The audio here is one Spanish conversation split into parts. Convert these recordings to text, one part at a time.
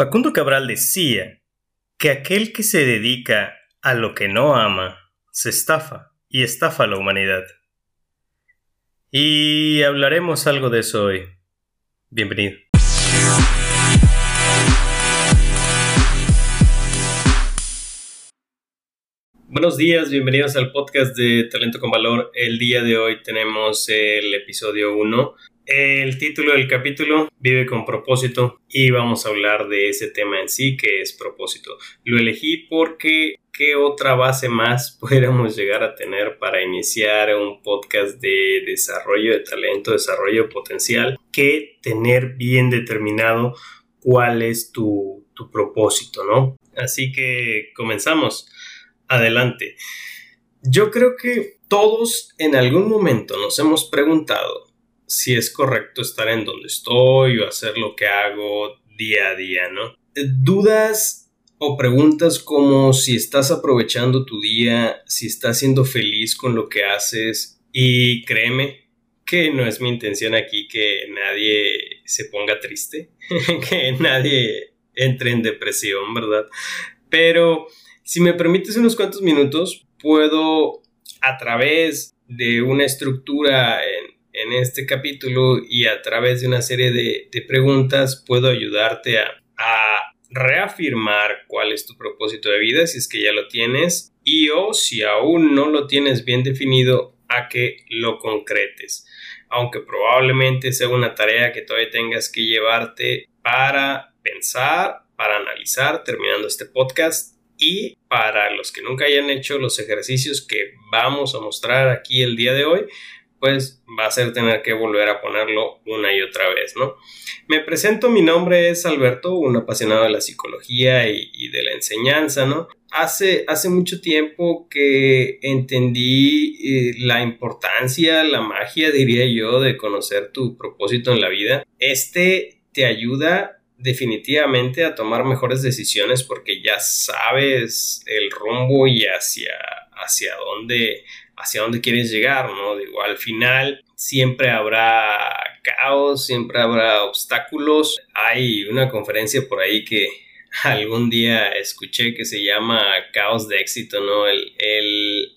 Facundo Cabral decía que aquel que se dedica a lo que no ama se estafa y estafa a la humanidad. Y hablaremos algo de eso hoy. Bienvenido. Buenos días, bienvenidos al podcast de Talento con Valor. El día de hoy tenemos el episodio 1 el título del capítulo Vive con propósito y vamos a hablar de ese tema en sí que es propósito. Lo elegí porque qué otra base más pudiéramos llegar a tener para iniciar un podcast de desarrollo de talento, desarrollo potencial, que tener bien determinado cuál es tu, tu propósito, ¿no? Así que comenzamos. Adelante. Yo creo que todos en algún momento nos hemos preguntado si es correcto estar en donde estoy o hacer lo que hago día a día, ¿no? Eh, dudas o preguntas como si estás aprovechando tu día, si estás siendo feliz con lo que haces y créeme que no es mi intención aquí que nadie se ponga triste, que nadie entre en depresión, ¿verdad? Pero si me permites unos cuantos minutos, puedo a través de una estructura en en este capítulo y a través de una serie de, preguntas puedo ayudarte a, reafirmar cuál es tu propósito de vida si es que ya lo tienes y o si aún no lo tienes bien definido a que lo concretes. Aunque probablemente sea una tarea que todavía tengas que llevarte para pensar, para analizar terminando este podcast. Y para los que nunca hayan hecho los ejercicios que vamos a mostrar aquí el día de hoy, pues va a ser tener que volver a ponerlo una y otra vez, ¿no? Me presento, mi nombre es Alberto, un apasionado de la psicología y, de la enseñanza, ¿no? Hace, hace mucho tiempo que entendí eh, la importancia, la magia, diría yo, de conocer tu propósito en la vida. Este te ayuda definitivamente a tomar mejores decisiones porque ya sabes el rumbo y hacia, hacia dónde hacia dónde quieres llegar, ¿no? Digo, al final siempre habrá caos, siempre habrá obstáculos. Hay una conferencia por ahí que algún día escuché que se llama Caos de éxito, ¿no? El, el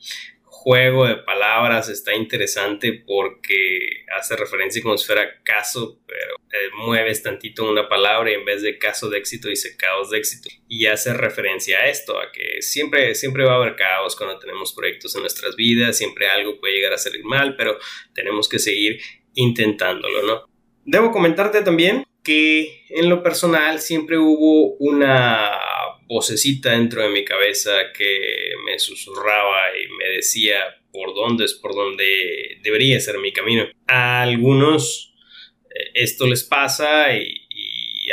juego de palabras está interesante porque hace referencia como si fuera caso, pero eh, mueves tantito una palabra y en vez de caso de éxito dice caos de éxito. Y hace referencia a esto, a que siempre, siempre va a haber caos cuando tenemos proyectos en nuestras vidas, siempre algo puede llegar a salir mal, pero tenemos que seguir intentándolo, ¿no? Debo comentarte también que en lo personal siempre hubo una vocecita dentro de mi cabeza que me susurraba y me decía por dónde es por dónde debería ser mi camino. A algunos eh, esto les pasa y,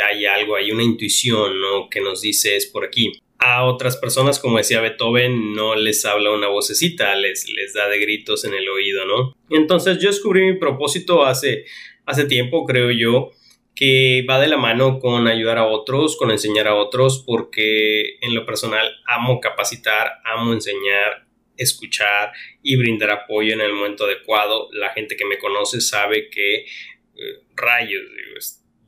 hay algo, hay una intuición ¿no? que nos dice es por aquí. A otras personas, como decía Beethoven, no les habla una vocecita, les, les da de gritos en el oído, ¿no? Entonces yo descubrí mi propósito hace, hace tiempo, creo yo, que va de la mano con ayudar a otros, con enseñar a otros, porque en lo personal amo capacitar, amo enseñar, escuchar y brindar apoyo en el momento adecuado. La gente que me conoce sabe que eh, rayos,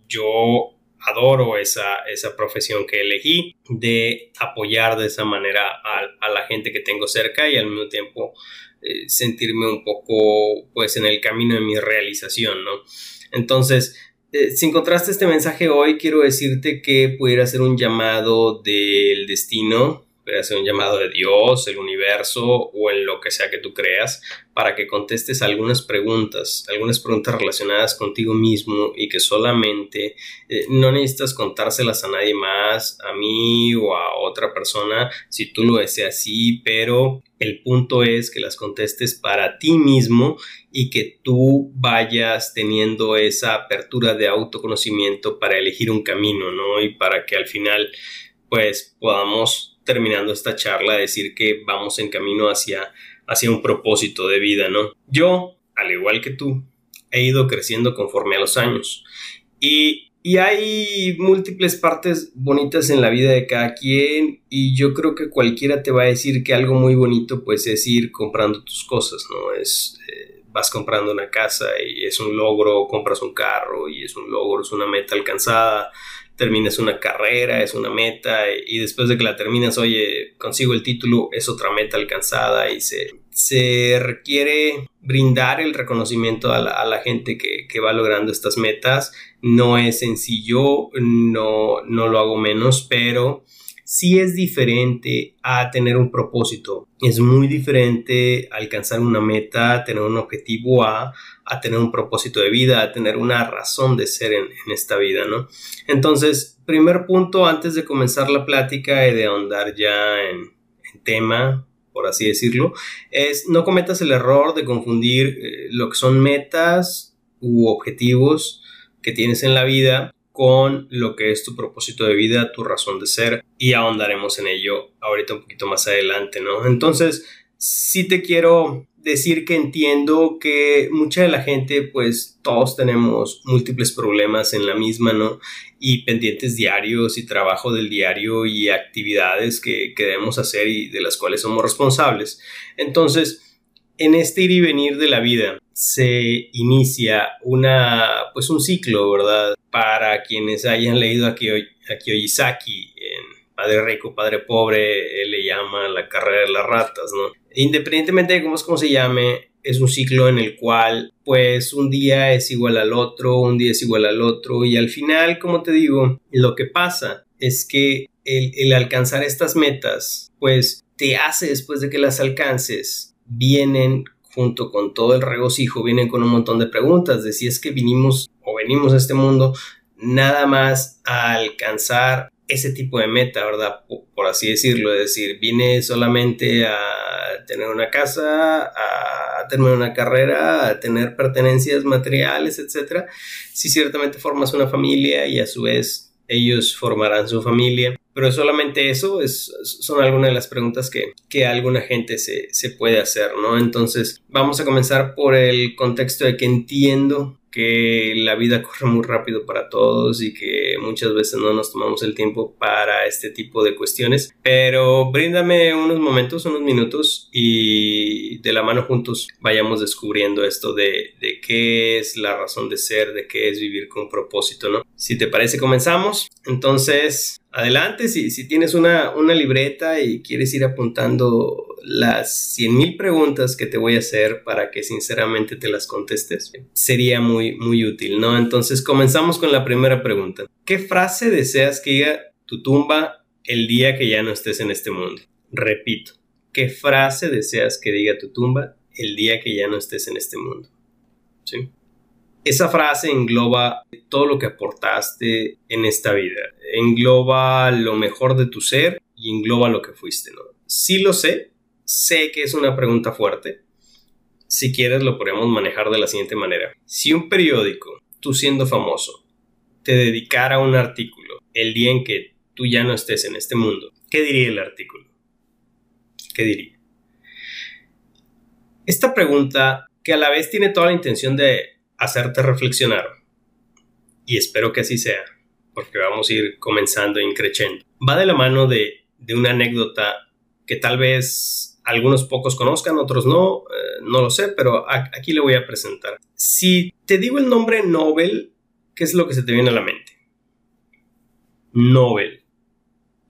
yo adoro esa, esa profesión que elegí de apoyar de esa manera a, la gente que tengo cerca y al mismo tiempo eh, sentirme un poco pues en el camino de mi realización, ¿no? Entonces, eh, si encontraste este mensaje hoy, quiero decirte que pudiera ser un llamado del destino, ser un llamado de Dios, el universo o en lo que sea que tú creas, para que contestes algunas preguntas, algunas preguntas relacionadas contigo mismo y que solamente eh, no necesitas contárselas a nadie más, a mí o a otra persona, si tú lo deseas así, pero el punto es que las contestes para ti mismo y que tú vayas teniendo esa apertura de autoconocimiento para elegir un camino, ¿no? Y para que al final pues podamos terminando esta charla, decir que vamos en camino hacia, hacia un propósito de vida, ¿no? Yo, al igual que tú, he ido creciendo conforme a los años y, y hay múltiples partes bonitas en la vida de cada quien y yo creo que cualquiera te va a decir que algo muy bonito pues es ir comprando tus cosas, ¿no? Es... Eh, vas comprando una casa y es un logro, compras un carro y es un logro, es una meta alcanzada, termines una carrera, es una meta, y después de que la terminas, oye, consigo el título, es otra meta alcanzada y se, se requiere brindar el reconocimiento a la, gente que, que, va logrando estas metas. No es sencillo, no, no lo hago menos, pero sí es diferente a tener un propósito. Es muy diferente alcanzar una meta, tener un objetivo A, a tener un propósito de vida, a tener una razón de ser en, esta vida, ¿no? Entonces, primer punto antes de comenzar la plática y de ahondar ya en, tema, por así decirlo, es no cometas el error de confundir eh, lo que son metas u objetivos que tienes en la vida con lo que es tu propósito de vida, tu razón de ser y ahondaremos en ello ahorita un poquito más adelante, ¿no? Entonces, sí te quiero decir que entiendo que mucha de la gente, pues todos tenemos múltiples problemas en la misma, ¿no? Y pendientes diarios y trabajo del diario y actividades que, que debemos hacer y de las cuales somos responsables. Entonces, en este ir y venir de la vida se inicia una, pues un ciclo, ¿verdad? Para quienes hayan leído a Kiyoyisaki en Padre Rico, Padre Pobre, él le llama la carrera de las ratas, ¿no? Independientemente de cómo es como se llame, es un ciclo en el cual pues un día es igual al otro, un día es igual al otro y al final, como te digo, lo que pasa es que el, el alcanzar estas metas pues te hace después de que las alcances vienen junto con todo el regocijo, vienen con un montón de preguntas de si es que vinimos o venimos a este mundo nada más a alcanzar ese tipo de meta, ¿verdad? Por, así decirlo, es decir, vine solamente a tener una casa, a tener una carrera, a tener pertenencias materiales, etc. Si ciertamente formas una familia y a su vez ellos formarán su familia, pero solamente eso es, son algunas de las preguntas que, que alguna gente se, se puede hacer, ¿no? Entonces, vamos a comenzar por el contexto de que entiendo que la vida corre muy rápido para todos y que muchas veces no nos tomamos el tiempo para este tipo de cuestiones. Pero bríndame unos momentos, unos minutos y de la mano juntos vayamos descubriendo esto de, de qué es la razón de ser, de qué es vivir con propósito, ¿no? Si te parece, comenzamos. Entonces, adelante, si, si tienes una, una, libreta y quieres ir apuntando las 100.000 preguntas que te voy a hacer para que sinceramente te las contestes, sería muy, muy útil, ¿no? Entonces comenzamos con la primera pregunta. ¿Qué frase deseas que diga tu tumba el día que ya no estés en este mundo? Repito, ¿qué frase deseas que diga tu tumba el día que ya no estés en este mundo? ¿Sí? Esa frase engloba todo lo que aportaste en esta vida, engloba lo mejor de tu ser y engloba lo que fuiste, ¿no? Sí lo sé, sé que es una pregunta fuerte. Si quieres lo podemos manejar de la siguiente manera. Si un periódico, tú siendo famoso, te dedicara un artículo el día en que tú ya no estés en este mundo, ¿qué diría el artículo? ¿Qué diría? Esta pregunta, que a la vez tiene toda la intención de hacerte reflexionar. Y espero que así sea, porque vamos a ir comenzando y creciendo. Va de la mano de, una anécdota que tal vez algunos pocos conozcan, otros no, no lo sé, pero aquí le voy a presentar. Si te digo el nombre Nobel, ¿qué es lo que se te viene a la mente? Nobel.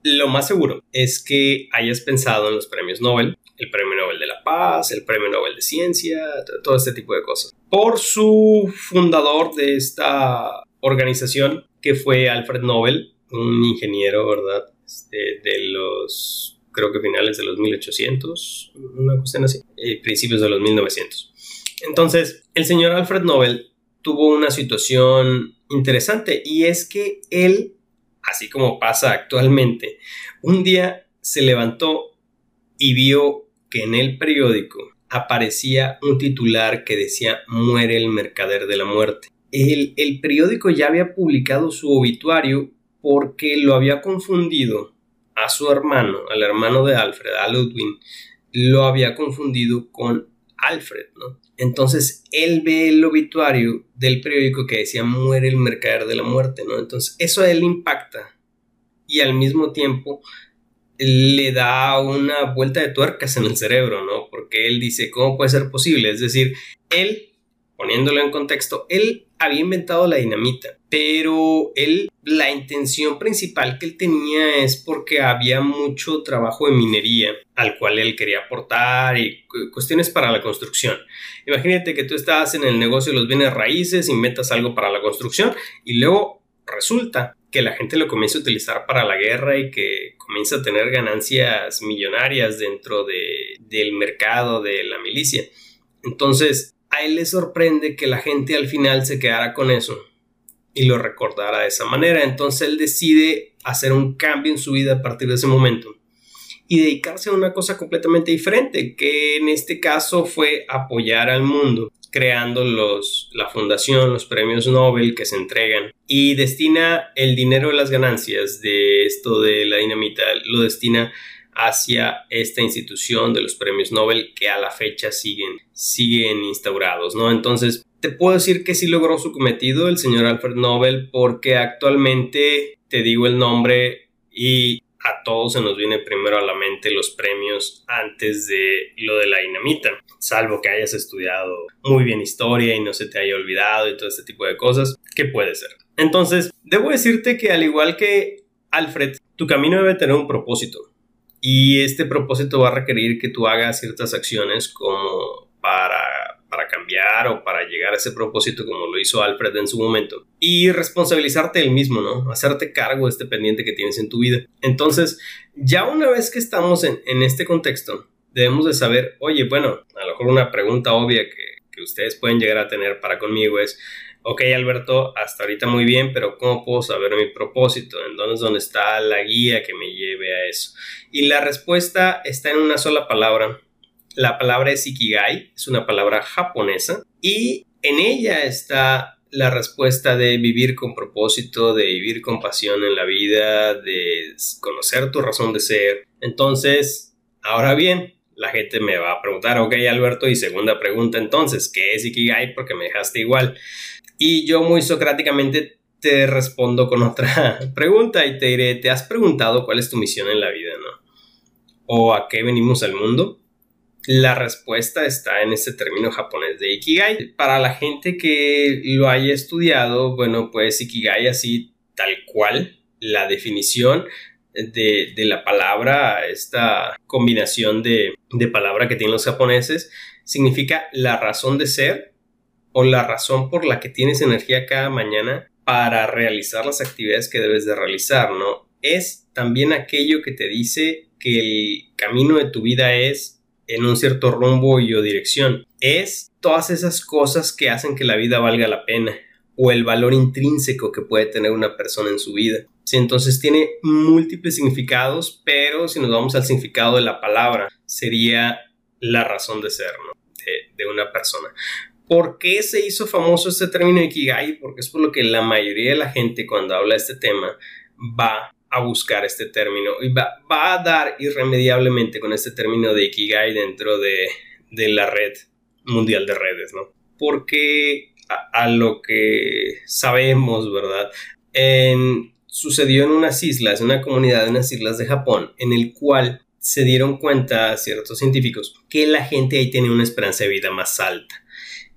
Lo más seguro es que hayas pensado en los premios Nobel, el Premio Nobel de la Paz, el Premio Nobel de Ciencia, todo este tipo de cosas. Por su fundador de esta organización, que fue Alfred Nobel, un ingeniero, ¿verdad? Este, de los, creo que finales de los 1800, una cuestión así, eh, principios de los 1900. Entonces, el señor Alfred Nobel tuvo una situación interesante y es que él así como pasa actualmente, un día se levantó y vio que en el periódico aparecía un titular que decía muere el mercader de la muerte. El, el periódico ya había publicado su obituario porque lo había confundido a su hermano, al hermano de Alfred, a Ludwig, lo había confundido con Alfred. Entonces él ve el obituario del periódico que decía muere el mercader de la muerte, ¿no? Entonces eso a él impacta y al mismo tiempo le da una vuelta de tuercas en el cerebro, ¿no? Porque él dice, ¿cómo puede ser posible? Es decir, él, poniéndolo en contexto, él había inventado la dinamita, pero él, la intención principal que él tenía es porque había mucho trabajo de minería al cual él quería aportar y cuestiones para la construcción. Imagínate que tú estás en el negocio de los bienes raíces, inventas algo para la construcción y luego resulta que la gente lo comienza a utilizar para la guerra y que comienza a tener ganancias millonarias dentro de, del mercado de la milicia. Entonces, a él le sorprende que la gente al final se quedara con eso y lo recordara de esa manera. Entonces él decide hacer un cambio en su vida a partir de ese momento y dedicarse a una cosa completamente diferente, que en este caso fue apoyar al mundo creando los, la fundación, los premios Nobel que se entregan y destina el dinero de las ganancias de esto de la dinamita, lo destina hacia esta institución de los premios Nobel que a la fecha siguen, siguen instaurados, ¿no? Entonces, te puedo decir que sí logró su cometido el señor Alfred Nobel porque actualmente te digo el nombre y a todos se nos viene primero a la mente los premios antes de lo de la dinamita, salvo que hayas estudiado muy bien historia y no se te haya olvidado y todo este tipo de cosas, ¿qué puede ser? Entonces, debo decirte que al igual que Alfred, tu camino debe tener un propósito y este propósito va a requerir que tú hagas ciertas acciones como para o para llegar a ese propósito como lo hizo Alfred en su momento. Y responsabilizarte el mismo, ¿no? Hacerte cargo de este pendiente que tienes en tu vida. Entonces, ya una vez que estamos en, este contexto, debemos de saber, oye, bueno, a lo mejor una pregunta obvia que, ustedes pueden llegar a tener para conmigo es, ok Alberto, hasta ahorita muy bien, pero ¿cómo puedo saber mi propósito? ¿En dónde es donde está la guía que me lleve a eso? Y la respuesta está en una sola palabra la palabra es Ikigai, es una palabra japonesa y en ella está la respuesta de vivir con propósito, de vivir con pasión en la vida, de conocer tu razón de ser. Entonces, ahora bien, la gente me va a preguntar, ok Alberto, y segunda pregunta entonces, ¿qué es Ikigai? Porque me dejaste igual. Y yo muy socráticamente te respondo con otra pregunta y te diré, ¿te has preguntado cuál es tu misión en la vida, no? ¿O a qué venimos al mundo? La respuesta está en ese término japonés de Ikigai. Para la gente que lo haya estudiado, bueno, pues Ikigai así tal cual, la definición de, la palabra, esta combinación de, de palabra que tienen los japoneses, significa la razón de ser o la razón por la que tienes energía cada mañana para realizar las actividades que debes de realizar, ¿no? Es también aquello que te dice que el camino de tu vida es en un cierto rumbo y o dirección. Es todas esas cosas que hacen que la vida valga la pena o el valor intrínseco que puede tener una persona en su vida. Sí, entonces tiene múltiples significados, pero si nos vamos al significado de la palabra, sería la razón de ser de, una persona. ¿Por qué se hizo famoso este término Ikigai? Porque es por lo que la mayoría de la gente cuando habla de este tema va a buscar este término y va, a dar irremediablemente con este término de Ikigai dentro de, la red mundial de redes, ¿no? Porque a, lo que sabemos, ¿verdad? sucedió en unas islas, una comunidad de unas islas de Japón, en el cual se dieron cuenta ciertos científicos que la gente ahí tenía una esperanza de vida más alta.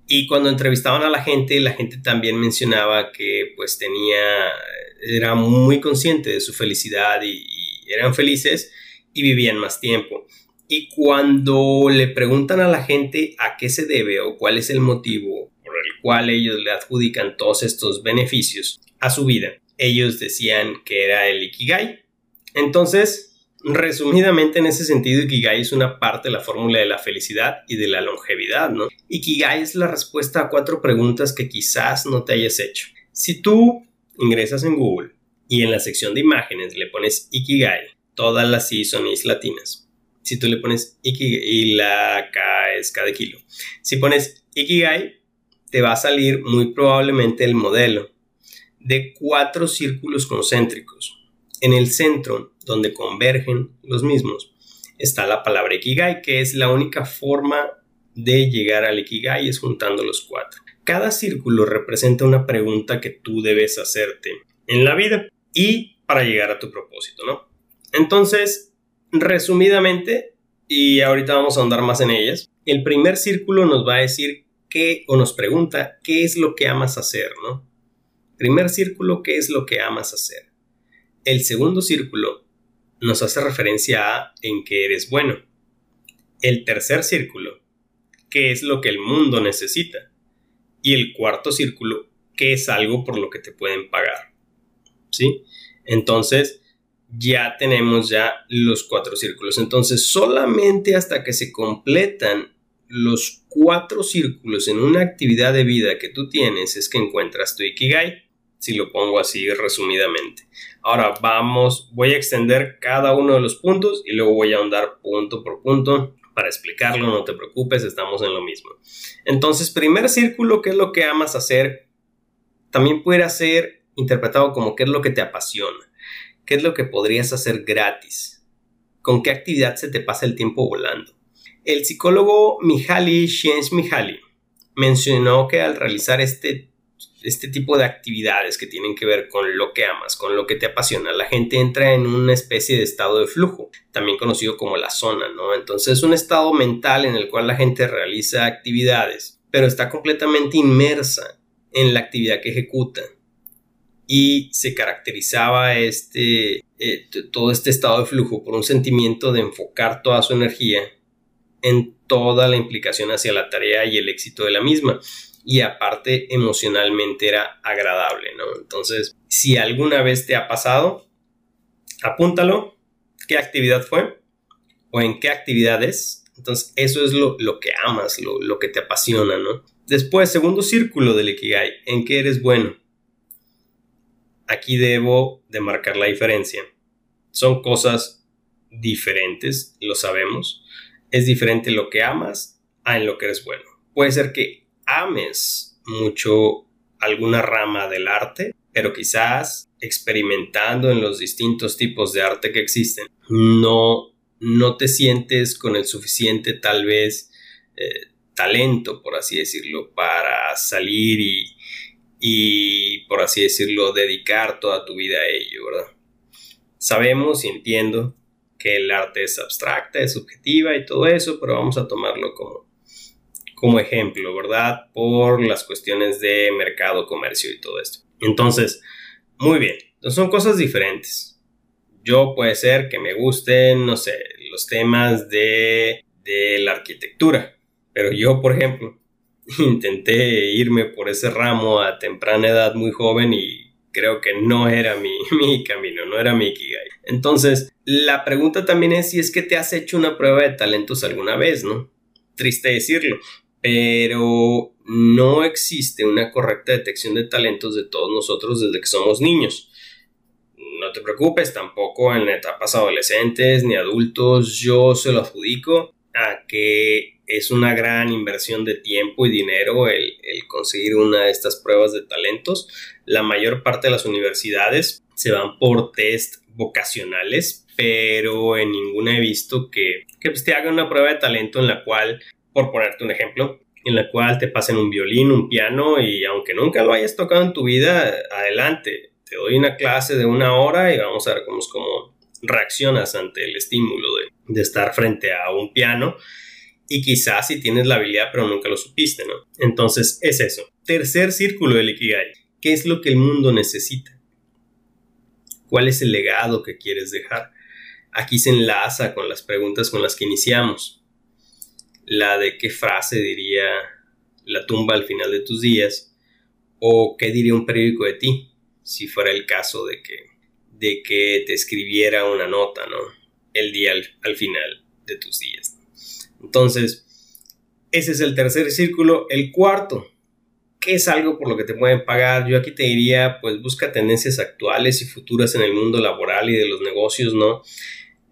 Y cuando entrevistaban a la gente, la gente también mencionaba que pues tenía era muy consciente de su felicidad y, eran felices y vivían más tiempo. Y cuando le preguntan a la gente a qué se debe o cuál es el motivo por el cual ellos le adjudican todos estos beneficios a su vida, ellos decían que era el Ikigai. Entonces, resumidamente en ese sentido, Ikigai es una parte de la fórmula de la felicidad y de la longevidad, ¿no? Ikigai es la respuesta a cuatro preguntas que quizás no te hayas hecho. Si tú ingresas en Google y en la sección de imágenes le pones Ikigai, todas las I son Is latinas. Si tú le pones Ikigai y la K es K de kilo. Si pones Ikigai, te va a salir muy probablemente el modelo de cuatro círculos concéntricos. En el centro, donde convergen los mismos, está la palabra Ikigai, que es la única forma de llegar al Ikigai, es juntando los cuatro. Cada círculo representa una pregunta que tú debes hacerte en la vida y para llegar a tu propósito, ¿no? Entonces, resumidamente, y ahorita vamos a andar más en ellas, el primer círculo nos va a decir qué o nos pregunta qué es lo que amas hacer, ¿no? Primer círculo, ¿qué es lo que amas hacer? El segundo círculo nos hace referencia a en qué eres bueno. El tercer círculo, ¿qué es lo que el mundo necesita? Y el cuarto círculo, ¿qué es algo por lo que te pueden pagar? ¿Sí? Entonces, ya tenemos ya los cuatro círculos. Entonces, solamente hasta que se completan los cuatro círculos en una actividad de vida que tú tienes es que encuentras tu Ikigai, si lo pongo así resumidamente. Ahora vamos, voy a extender cada uno de los puntos y luego voy a ahondar punto por punto para explicarlo, no te preocupes, estamos en lo mismo. Entonces, primer círculo, ¿qué es lo que amas hacer? También puede ser interpretado como qué es lo que te apasiona. ¿Qué es lo que podrías hacer gratis? ¿Con qué actividad se te pasa el tiempo volando? El psicólogo Mihaly Csikszentmihalyi mencionó que al realizar este, este tipo de actividades que tienen que ver con lo que amas, con lo que te apasiona, la gente entra en una especie de estado de flujo, también conocido como la zona, ¿no? Entonces es un estado mental en el cual la gente realiza actividades, pero está completamente inmersa en la actividad que ejecuta y se caracterizaba este, eh, todo este estado de flujo por un sentimiento de enfocar toda su energía en toda la implicación hacia la tarea y el éxito de la misma. Y aparte emocionalmente era agradable, ¿no? Entonces, si alguna vez te ha pasado, apúntalo, qué actividad fue o en qué actividad es. Entonces, eso es lo, que amas, lo, lo que te apasiona, ¿no? Después, segundo círculo del Ikigai, ¿en qué eres bueno? aquí debo de marcar la diferencia. Son cosas diferentes, lo sabemos. Es diferente lo que amas a en lo que eres bueno. Puede ser que ames mucho alguna rama del arte, pero quizás experimentando en los distintos tipos de arte que existen, no, no te sientes con el suficiente tal vez eh, talento, por así decirlo, para salir y, y, por así decirlo, dedicar toda tu vida a ello, ¿verdad? Sabemos y entiendo que el arte es abstracta, es subjetiva y todo eso, pero vamos a tomarlo como, como ejemplo, ¿verdad? Por las cuestiones de mercado, comercio y todo esto. Entonces, muy bien, son cosas diferentes. Yo puede ser que me gusten, no sé, los temas de, de la arquitectura, pero yo, por ejemplo, intenté irme por ese ramo a temprana edad muy joven y creo que no era mi, mi camino, no era mi Ikigai. Entonces, la pregunta también es si es que te has hecho una prueba de talentos alguna vez, ¿no? Triste decirlo, pero no existe una correcta detección de talentos de todos nosotros desde que somos niños. No te preocupes, tampoco en etapas adolescentes ni adultos, yo se lo adjudico a que es una gran inversión de tiempo y dinero el, conseguir una de estas pruebas de talentos. La mayor parte de las universidades se van por test vocacionales, pero en ninguna he visto que, que pues, te hagan una prueba de talento en la cual, por ponerte un ejemplo, en la cual te pasen un violín, un piano y aunque nunca lo hayas tocado en tu vida, adelante, te doy una clase de una hora y vamos a ver cómo, cómo reaccionas ante el estímulo de, estar frente a un piano y quizás si tienes la habilidad pero nunca lo supiste, ¿no? Entonces es eso. Tercer círculo del Ikigai. ¿Qué es lo que el mundo necesita? ¿Cuál es el legado que quieres dejar? Aquí se enlaza con las preguntas con las que iniciamos. La de qué frase diría la tumba al final de tus días o qué diría un periódico de ti si fuera el caso de que, de que te escribiera una nota, ¿no? El día al final de tus días. Entonces, ese es el tercer círculo. El cuarto, ¿qué es algo por lo que te pueden pagar? Yo aquí te diría, pues busca tendencias actuales y futuras en el mundo laboral y de los negocios, ¿no?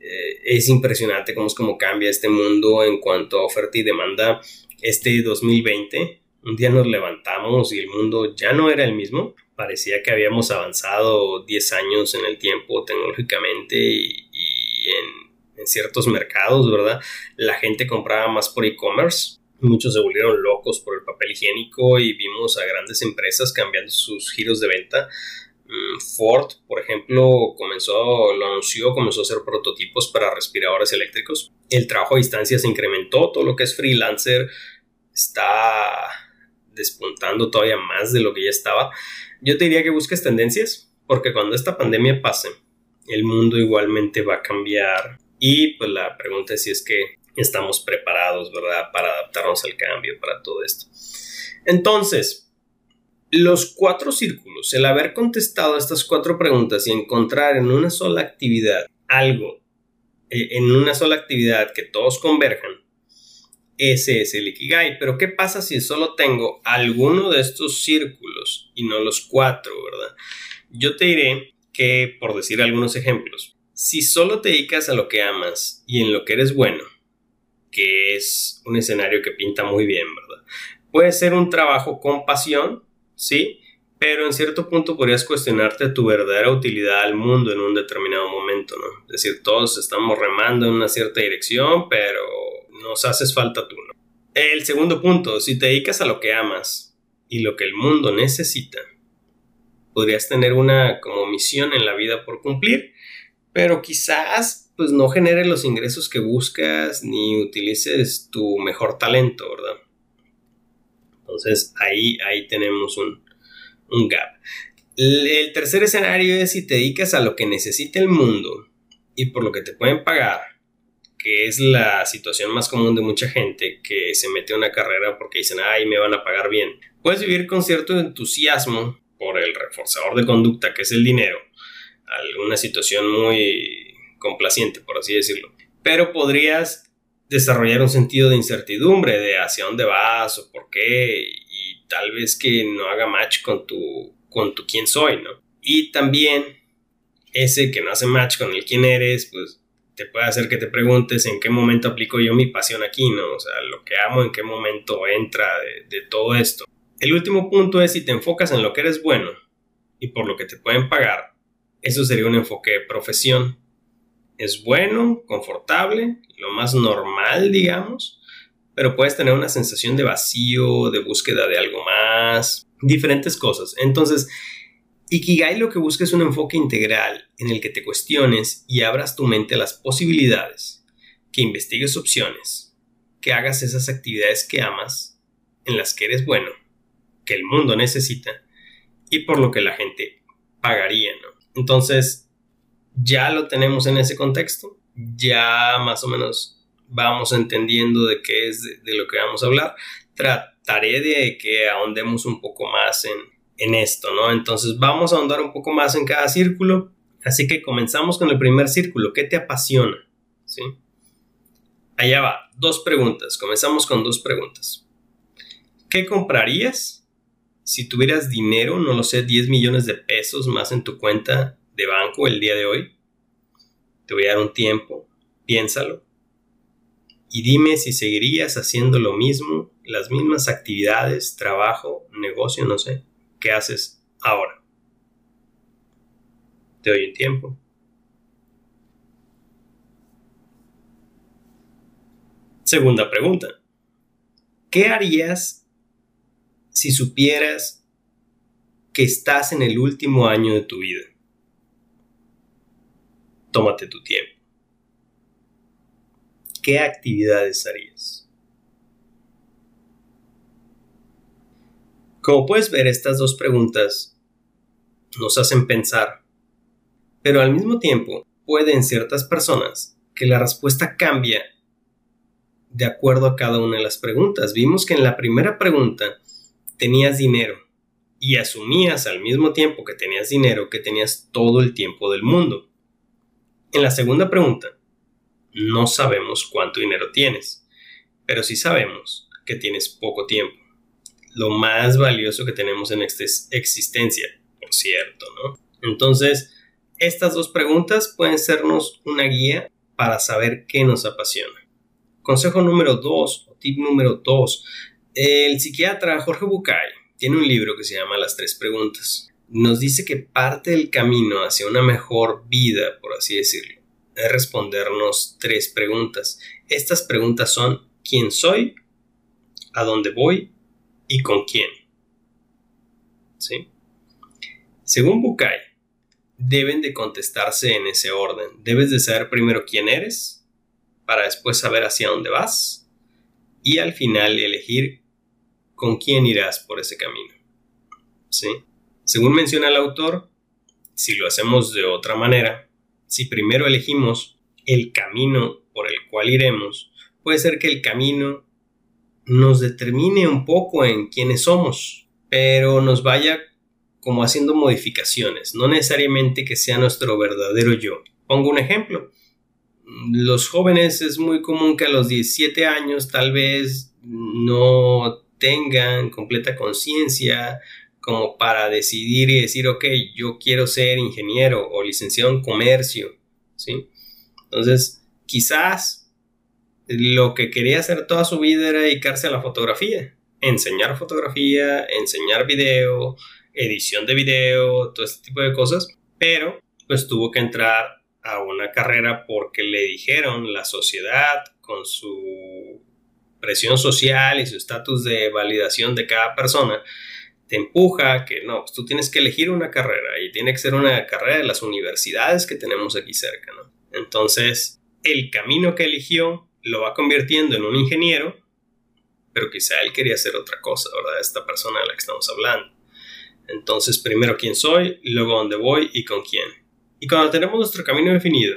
Eh, es impresionante cómo es como cambia este mundo en cuanto a oferta y demanda. Este 2020, un día nos levantamos y el mundo ya no era el mismo. Parecía que habíamos avanzado 10 años en el tiempo tecnológicamente y en en ciertos mercados, ¿verdad? La gente compraba más por e-commerce. Muchos se volvieron locos por el papel higiénico y vimos a grandes empresas cambiando sus giros de venta. Mm, Ford, por ejemplo, comenzó, lo anunció, comenzó a hacer prototipos para respiradores eléctricos. El trabajo a distancia se incrementó, todo lo que es freelancer está despuntando todavía más de lo que ya estaba. Yo te diría que busques tendencias, porque cuando esta pandemia pase, el mundo igualmente va a cambiar. Y pues la pregunta es si es que estamos preparados, ¿verdad? Para adaptarnos al cambio, para todo esto. Entonces, los cuatro círculos, el haber contestado estas cuatro preguntas y encontrar en una sola actividad algo, eh, en una sola actividad que todos converjan, ese es el Ikigai. Pero ¿qué pasa si solo tengo alguno de estos círculos y no los cuatro, verdad? Yo te diré que, por decir algunos ejemplos, si solo te dedicas a lo que amas y en lo que eres bueno, que es un escenario que pinta muy bien, ¿verdad? Puede ser un trabajo con pasión, ¿sí? Pero en cierto punto podrías cuestionarte tu verdadera utilidad al mundo en un determinado momento, ¿no? Es decir, todos estamos remando en una cierta dirección, pero nos haces falta tú, ¿no? El segundo punto, si te dedicas a lo que amas y lo que el mundo necesita, podrías tener una como misión en la vida por cumplir, pero quizás pues no genere los ingresos que buscas ni utilices tu mejor talento, ¿verdad? Entonces ahí, ahí tenemos un, gap. El, tercer escenario es si te dedicas a lo que necesita el mundo y por lo que te pueden pagar, que es la situación más común de mucha gente que se mete a una carrera porque dicen, ay, me van a pagar bien. Puedes vivir con cierto entusiasmo por el reforzador de conducta que es el dinero, alguna situación muy complaciente, por así decirlo. Pero podrías desarrollar un sentido de incertidumbre de hacia dónde vas o por qué y tal vez que no haga match con tu, con tu quién soy, ¿no? Y también ese que no hace match con el quién eres, pues te puede hacer que te preguntes en qué momento aplico yo mi pasión aquí, ¿no? O sea, lo que amo, en qué momento entra de, de todo esto. El último punto es si te enfocas en lo que eres bueno y por lo que te pueden pagar, eso sería un enfoque de profesión es bueno, confortable, lo más normal, digamos, pero puedes tener una sensación de vacío, de búsqueda de algo más, diferentes cosas. Entonces, Ikigai lo que busca es un enfoque integral en el que te cuestiones y abras tu mente a las posibilidades, que investigues opciones, que hagas esas actividades que amas, en las que eres bueno, que el mundo necesita y por lo que la gente pagaría. Entonces, ya lo tenemos en ese contexto, ya más o menos vamos entendiendo de qué es de, lo que vamos a hablar. Trataré de que ahondemos un poco más en, en esto, ¿no? Entonces vamos a ahondar un poco más en cada círculo. Así que comenzamos con el primer círculo. ¿Qué te apasiona? ¿Sí? Allá va, dos preguntas. Comenzamos con dos preguntas. ¿Qué comprarías si tuvieras dinero, no lo sé, 10 millones de pesos más en tu cuenta de banco el día de hoy. Te voy a dar un tiempo, piénsalo. Y dime si seguirías haciendo lo mismo, las mismas actividades, trabajo, negocio, no sé, ¿qué haces ahora? Te doy un tiempo. Segunda pregunta. ¿Qué harías si supieras que estás en el último año de tu vida? Tómate tu tiempo. ¿Qué actividades harías? Como puedes ver, estas dos preguntas nos hacen pensar, pero al mismo tiempo pueden ciertas personas que la respuesta cambia de acuerdo a cada una de las preguntas. Vimos que en la primera pregunta tenías dinero y asumías al mismo tiempo que tenías dinero que tenías todo el tiempo del mundo. En la segunda pregunta, no sabemos cuánto dinero tienes, pero sí sabemos que tienes poco tiempo. Lo más valioso que tenemos en esta existencia, por cierto, ¿no? Entonces, estas dos preguntas pueden sernos una guía para saber qué nos apasiona. Consejo número dos, o tip número dos. El psiquiatra Jorge Bucay tiene un libro que se llama Las tres preguntas nos dice que parte del camino hacia una mejor vida, por así decirlo, es respondernos tres preguntas. Estas preguntas son ¿quién soy? ¿A dónde voy? ¿Y con quién? ¿Sí? Según Bukai, deben de contestarse en ese orden. Debes de saber primero quién eres, para después saber hacia dónde vas, y al final elegir con quién irás por ese camino. ¿Sí? Según menciona el autor, si lo hacemos de otra manera, si primero elegimos el camino por el cual iremos, puede ser que el camino nos determine un poco en quiénes somos, pero nos vaya como haciendo modificaciones, no necesariamente que sea nuestro verdadero yo. Pongo un ejemplo. Los jóvenes es muy común que a los 17 años tal vez no tengan completa conciencia como para decidir y decir, ok, yo quiero ser ingeniero o licenciado en comercio, ¿sí? Entonces, quizás lo que quería hacer toda su vida era dedicarse a la fotografía, enseñar fotografía, enseñar video, edición de video, todo este tipo de cosas, pero pues tuvo que entrar a una carrera porque le dijeron la sociedad con su presión social y su estatus de validación de cada persona te empuja que no, pues tú tienes que elegir una carrera y tiene que ser una carrera de las universidades que tenemos aquí cerca, ¿no? Entonces, el camino que eligió lo va convirtiendo en un ingeniero, pero quizá él quería hacer otra cosa, ¿verdad? Esta persona de la que estamos hablando. Entonces, primero quién soy, luego dónde voy y con quién. Y cuando tenemos nuestro camino definido,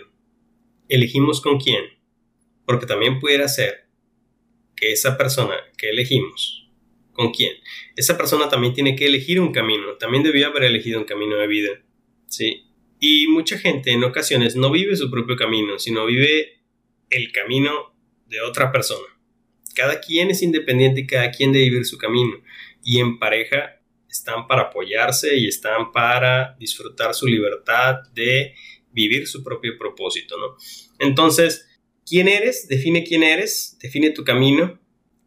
elegimos con quién, porque también pudiera ser que esa persona que elegimos, con quién, esa persona también tiene que elegir un camino, también debió haber elegido un camino de vida, ¿sí? Y mucha gente en ocasiones no vive su propio camino, sino vive el camino de otra persona. Cada quien es independiente y cada quien debe vivir su camino. Y en pareja están para apoyarse y están para disfrutar su libertad de vivir su propio propósito, ¿no? Entonces, ¿quién eres? Define quién eres, define tu camino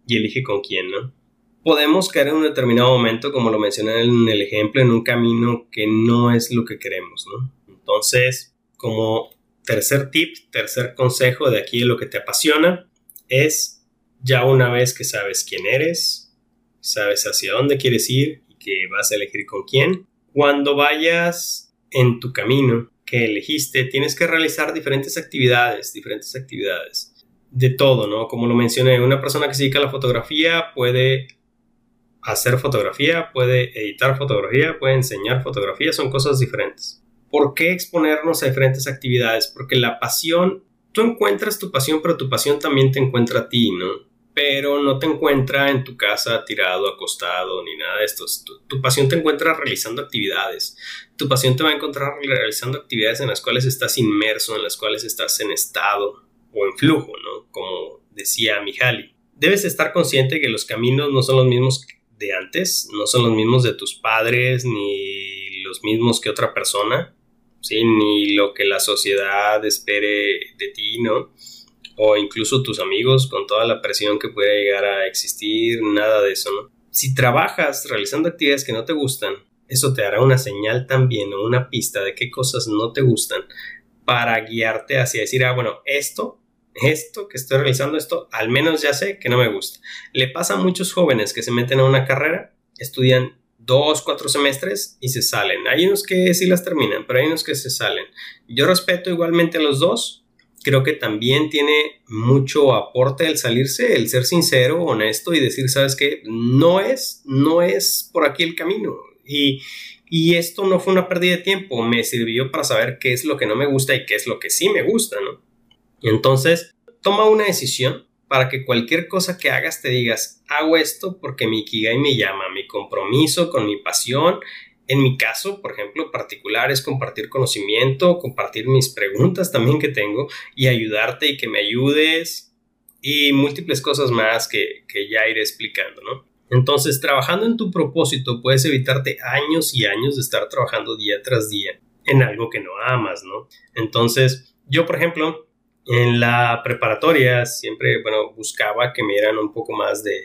y elige con quién, ¿no? Podemos caer en un determinado momento, como lo mencioné en el ejemplo, en un camino que no es lo que queremos, ¿no? Entonces, como tercer tip, tercer consejo de aquí de lo que te apasiona, es ya una vez que sabes quién eres, sabes hacia dónde quieres ir y que vas a elegir con quién, cuando vayas en tu camino que elegiste, tienes que realizar diferentes actividades, diferentes actividades de todo, ¿no? Como lo mencioné, una persona que se dedica a la fotografía puede hacer fotografía, puede editar fotografía, puede enseñar fotografía, son cosas diferentes. ¿Por qué exponernos a diferentes actividades? Porque la pasión, tú encuentras tu pasión, pero tu pasión también te encuentra a ti, ¿no? Pero no te encuentra en tu casa tirado, acostado, ni nada de esto. Tu, pasión te encuentra realizando actividades. Tu pasión te va a encontrar realizando actividades en las cuales estás inmerso, en las cuales estás en estado o en flujo, ¿no? Como decía Mihaly. Debes estar consciente que los caminos no son los mismos de antes, no son los mismos de tus padres ni los mismos que otra persona ¿sí? Ni lo que la sociedad espere de ti, ¿no? O incluso tus amigos con toda la presión que puede llegar a existir, nada de eso. Si trabajas realizando actividades que no te gustan, eso te dará una señal también o una pista de qué cosas no te gustan para guiarte hacia decir, ah, bueno, esto, esto que estoy realizando, esto, al menos ya sé que no me gusta. Le pasa a muchos jóvenes que se meten a una carrera, estudian dos, cuatro semestres y se salen. Hay unos que sí las terminan, pero hay unos que se salen. Yo respeto igualmente a los dos. Creo que también tiene mucho aporte el salirse, el ser sincero, honesto y decir, sabes qué, no es, no es por aquí el camino. Y, y esto no fue una pérdida de tiempo, me sirvió para saber qué es lo que no me gusta y qué es lo que sí me gusta, ¿no? Entonces, toma una decisión para que cualquier cosa que hagas te digas, hago esto porque mi Ikigai me llama, mi compromiso con mi pasión. En mi caso, por ejemplo, particular es compartir conocimiento, compartir mis preguntas también que tengo y ayudarte y que me ayudes y múltiples cosas más que, que ya iré explicando, ¿no? Entonces, trabajando en tu propósito puedes evitarte años y años de estar trabajando día tras día en algo que no amas, ¿no? Entonces, yo, por ejemplo, en la preparatoria siempre, bueno, buscaba que me dieran un poco más de,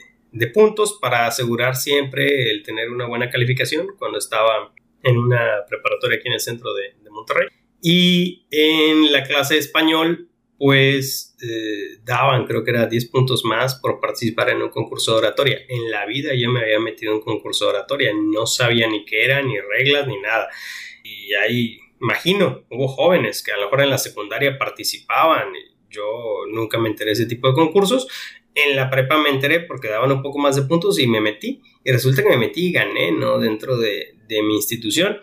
puntos para asegurar siempre el tener una buena calificación cuando estaba en una preparatoria aquí en el centro de, Monterrey. Y en la clase de español, pues eh, daban, creo que era 10 puntos más por participar en un concurso de oratoria. En la vida yo me había metido en un concurso de oratoria, no sabía ni qué era, ni reglas, ni nada. Y ahí imagino, hubo jóvenes que a lo mejor en la secundaria participaban. Yo nunca me enteré de ese tipo de concursos. En la prepa me enteré porque daban un poco más de puntos y me metí. Y resulta que me metí y gané, ¿no? Dentro de, de mi institución.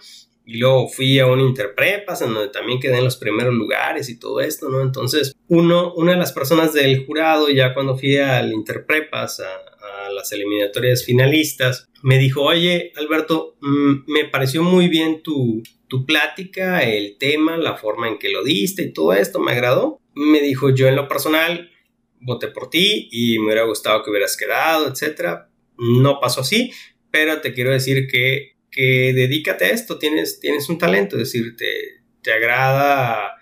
Y luego fui a un Interprepas, en donde también quedé en los primeros lugares y todo esto, ¿no? Entonces, uno, una de las personas del jurado, ya cuando fui al Interprepas, a, a las eliminatorias finalistas, me dijo, oye, Alberto, mm, me pareció muy bien tu, plática, el tema, la forma en que lo diste y todo esto, me agradó. Me dijo, yo en lo personal voté por ti y me hubiera gustado que hubieras quedado, etcétera. No pasó así, pero te quiero decir que que dedícate a esto, tienes, tienes un talento, es decir, te, te agrada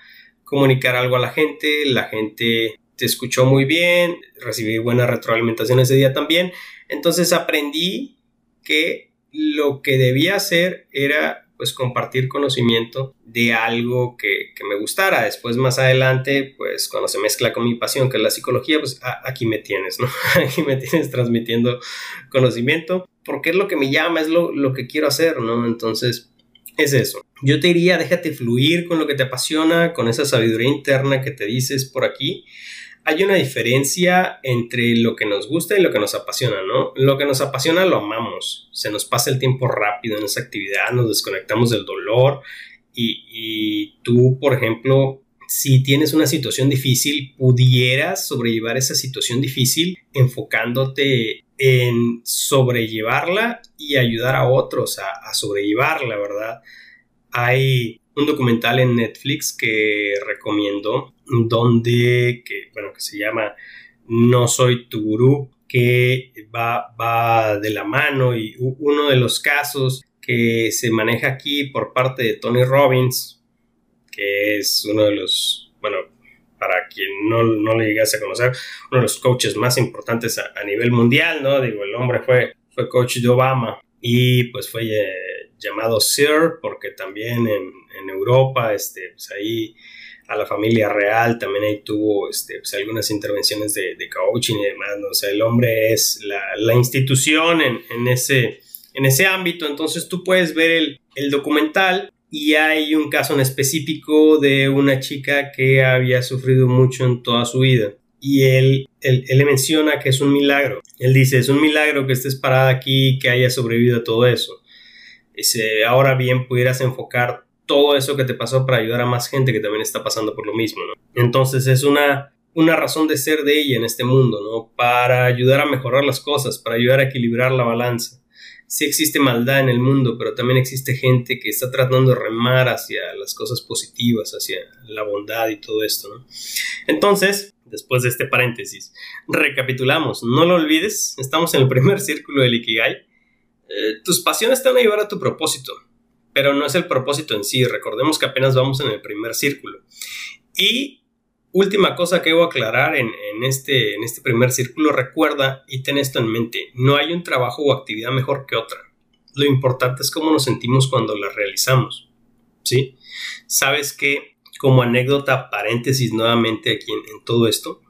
comunicar algo a la gente, la gente te escuchó muy bien, recibí buena retroalimentación ese día también, entonces aprendí que lo que debía hacer era pues compartir conocimiento de algo que, que, me gustara. Después más adelante, pues cuando se mezcla con mi pasión, que es la psicología, pues aquí me tienes, ¿no? Aquí me tienes transmitiendo conocimiento porque es lo que me llama, es lo, lo que quiero hacer, ¿no? Entonces, es eso. Yo te diría, déjate fluir con lo que te apasiona, con esa sabiduría interna que te dices por aquí. Hay una diferencia entre lo que nos gusta y lo que nos apasiona, ¿no? Lo que nos apasiona lo amamos, se nos pasa el tiempo rápido en esa actividad, nos desconectamos del dolor y, y tú, por ejemplo, si tienes una situación difícil, pudieras sobrellevar esa situación difícil enfocándote en sobrellevarla y ayudar a otros a, sobrellevarla, ¿verdad? Hay un documental en Netflix que recomiendo donde, que, bueno, que se llama No soy tu gurú, que va, va de la mano y uno de los casos que se maneja aquí por parte de Tony Robbins, que es uno de los, bueno, para quien no, no le llegase a conocer, uno de los coaches más importantes a, nivel mundial, ¿no? Digo, el hombre fue, fue coach de Obama y pues fue eh, llamado Sir porque también en, en, Europa, este, pues ahí a la familia real también ahí tuvo este, pues algunas intervenciones de, de, coaching y demás, ¿no? O sea, el hombre es la, la institución en, en, ese, en ese ámbito, entonces tú puedes ver el, el documental y hay un caso en específico de una chica que había sufrido mucho en toda su vida. Y él, él, le menciona que es un milagro. Él dice, es un milagro que estés parada aquí, que hayas sobrevivido a todo eso. Dice, ahora bien, pudieras enfocar todo eso que te pasó para ayudar a más gente que también está pasando por lo mismo, Entonces es una, una razón de ser de ella en este mundo, ¿no? Para ayudar a mejorar las cosas, para ayudar a equilibrar la balanza sí existe maldad en el mundo, pero también existe gente que está tratando de remar hacia las cosas positivas, hacia la bondad y todo esto, ¿no? Entonces, después de este paréntesis, recapitulamos, no lo olvides, estamos en el primer círculo del Ikigai. Eh, tus pasiones te van a llevar a tu propósito, pero no es el propósito en sí, recordemos que apenas vamos en el primer círculo. Y Última cosa que debo aclarar en, este, este primer círculo, recuerda y ten esto en mente, no hay un trabajo o actividad mejor que otra. Lo importante es cómo nos sentimos cuando la realizamos. ¿Sí? Sabes que, como anécdota, paréntesis nuevamente aquí en, en todo esto,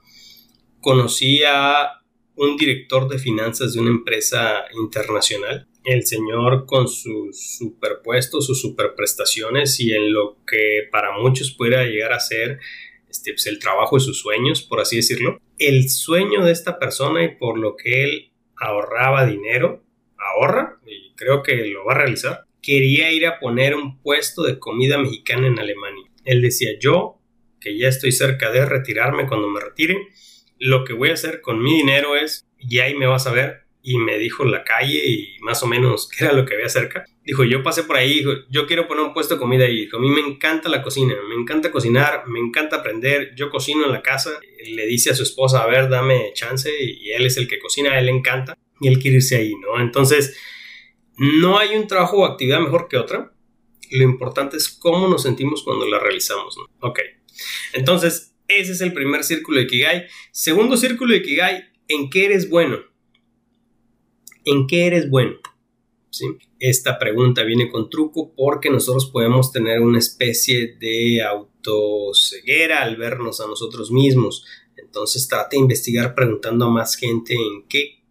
conocí a un director de finanzas de una empresa internacional el señor con sus superpuestos, sus superprestaciones y en lo que para muchos pueda llegar a ser este, pues, el trabajo de sus sueños, por así decirlo. El sueño de esta persona y por lo que él ahorraba dinero, ahorra, y creo que lo va a realizar, quería ir a poner un puesto de comida mexicana en Alemania. Él decía, yo, que ya estoy cerca de retirarme cuando me retire, lo que voy a hacer con mi dinero es, y ahí me vas a ver, y me dijo la calle y más o menos qué era lo que había cerca. Dijo, yo pasé por ahí, dijo, yo quiero poner un puesto de comida ahí. Dijo, a mí me encanta la cocina, me encanta cocinar, me encanta aprender. Yo cocino en la casa. Le dice a su esposa, a ver, dame chance. Y él es el que cocina, a él le encanta. Y él quiere irse ahí, ¿no? Entonces, no hay un trabajo o actividad mejor que otra. Lo importante es cómo nos sentimos cuando la realizamos, ¿no? Ok. Entonces, ese es el primer círculo de Ikigai. Segundo círculo de Ikigai, ¿en qué eres bueno? ¿En qué eres bueno? ¿Sí? Esta pregunta viene con truco porque nosotros podemos tener una especie de autoceguera al vernos a nosotros mismos. Entonces trata de investigar preguntando a más gente en qué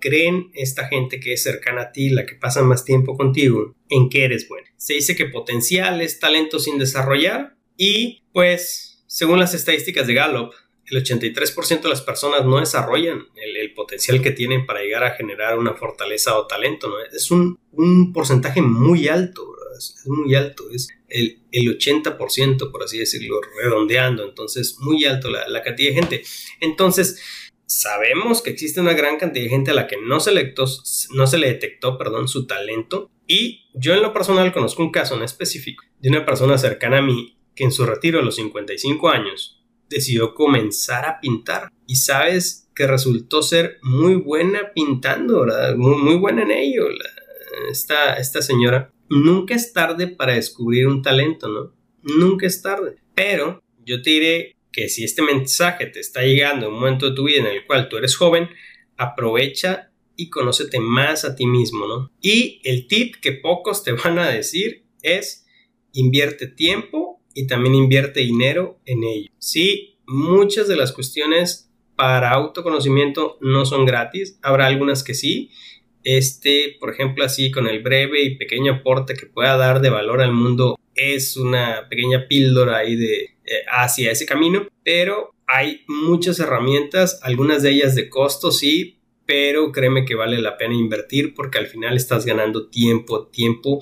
creen esta gente que es cercana a ti, la que pasa más tiempo contigo, en qué eres bueno. Se dice que potencial es talento sin desarrollar y pues según las estadísticas de Gallup, el 83% de las personas no desarrollan el, potencial que tienen para llegar a generar una fortaleza o talento. ¿no? Es un, porcentaje muy alto, Es, muy alto, es el, el, 80%, por así decirlo, redondeando. Entonces, muy alto la, la cantidad de gente. Entonces, sabemos que existe una gran cantidad de gente a la que no se, le, no se le detectó perdón, su talento. Y yo en lo personal conozco un caso en específico de una persona cercana a mí que en su retiro a los 55 años decidió comenzar a pintar. Y sabes que resultó ser muy buena pintando, ¿verdad? Muy, buena en ello. esta, esta señora. Nunca es tarde para descubrir un talento, ¿no? Nunca es tarde. Pero yo te diré que si este mensaje te está llegando en un momento de tu vida en el cual tú eres joven, aprovecha y conócete más a ti mismo, ¿no? Y el tip que pocos te van a decir es invierte tiempo y también invierte dinero en ello. Sí, muchas de las cuestiones para autoconocimiento no son gratis, habrá algunas que sí. Este, por ejemplo, así con el breve y pequeño aporte que pueda dar de valor al mundo es una pequeña píldora ahí de eh, hacia ese camino, pero hay muchas herramientas, algunas de ellas de costo, sí, pero créeme que vale la pena invertir porque al final estás ganando tiempo, tiempo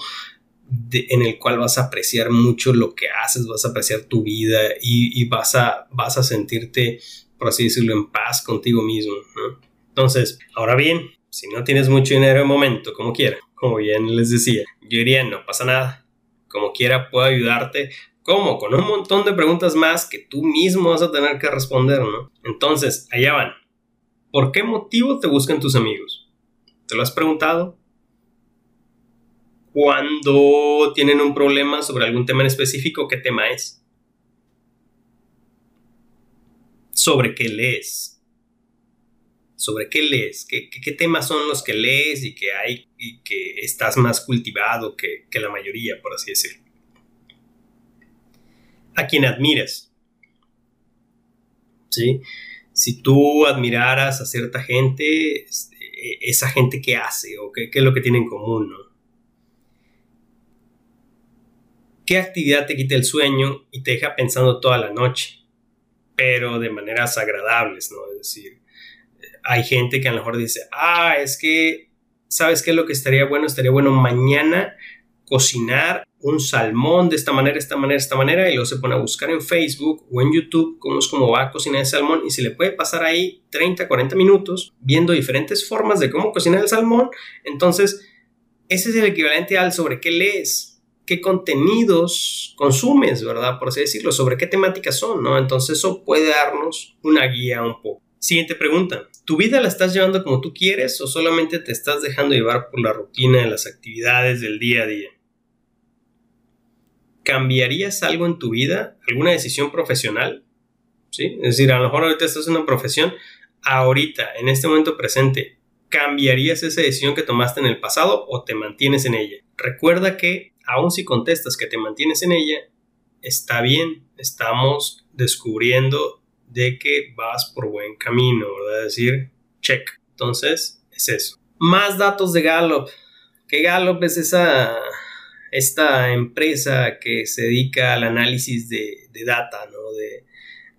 en el cual vas a apreciar mucho lo que haces, vas a apreciar tu vida y, vas, a, vas a sentirte, por así decirlo, en paz contigo mismo. Entonces, ahora bien, si no tienes mucho dinero en momento, como quiera, como bien les decía, yo diría, no pasa nada, como quiera puedo ayudarte ¿Cómo? Con un montón de preguntas más que tú mismo vas a tener que responder, ¿no? Entonces, allá van. ¿Por qué motivo te buscan tus amigos? ¿Te lo has preguntado? Cuando tienen un problema sobre algún tema en específico, ¿qué tema es? ¿Sobre qué lees? ¿Sobre qué lees? ¿Qué, temas son los que lees y que hay y que estás más cultivado que, que la mayoría, por así decirlo? a quien admires. ¿Sí? Si tú admiraras a cierta gente, este, esa gente qué hace o qué, es lo que tiene en común, ¿no? ¿Qué actividad te quita el sueño y te deja pensando toda la noche? Pero de maneras agradables, ¿no? Es decir, hay gente que a lo mejor dice, ah, es que, ¿sabes qué es lo que estaría bueno? Estaría bueno mañana cocinar un salmón de esta manera, esta manera, esta manera, y luego se pone a buscar en Facebook o en YouTube cómo es cómo va a cocinar el salmón y se le puede pasar ahí 30, 40 minutos viendo diferentes formas de cómo cocinar el salmón. Entonces, ese es el equivalente al sobre qué lees, qué contenidos consumes, ¿verdad? Por así decirlo, sobre qué temáticas son, ¿no? Entonces, eso puede darnos una guía un poco. Siguiente pregunta. ¿Tu vida la estás llevando como tú quieres o solamente te estás dejando llevar por la rutina de las actividades del día a día? ¿cambiarías algo en tu vida? ¿Alguna decisión profesional? ¿Sí? Es decir, a lo mejor ahorita estás en una profesión, ahorita, en este momento presente, ¿cambiarías esa decisión que tomaste en el pasado o te mantienes en ella? Recuerda que, aun si contestas que te mantienes en ella, está bien, estamos descubriendo de que vas por buen camino, ¿verdad? Es decir, check. Entonces, es eso. Más datos de Gallup. Que Gallup es esa esta empresa que se dedica al análisis de, data, ¿no?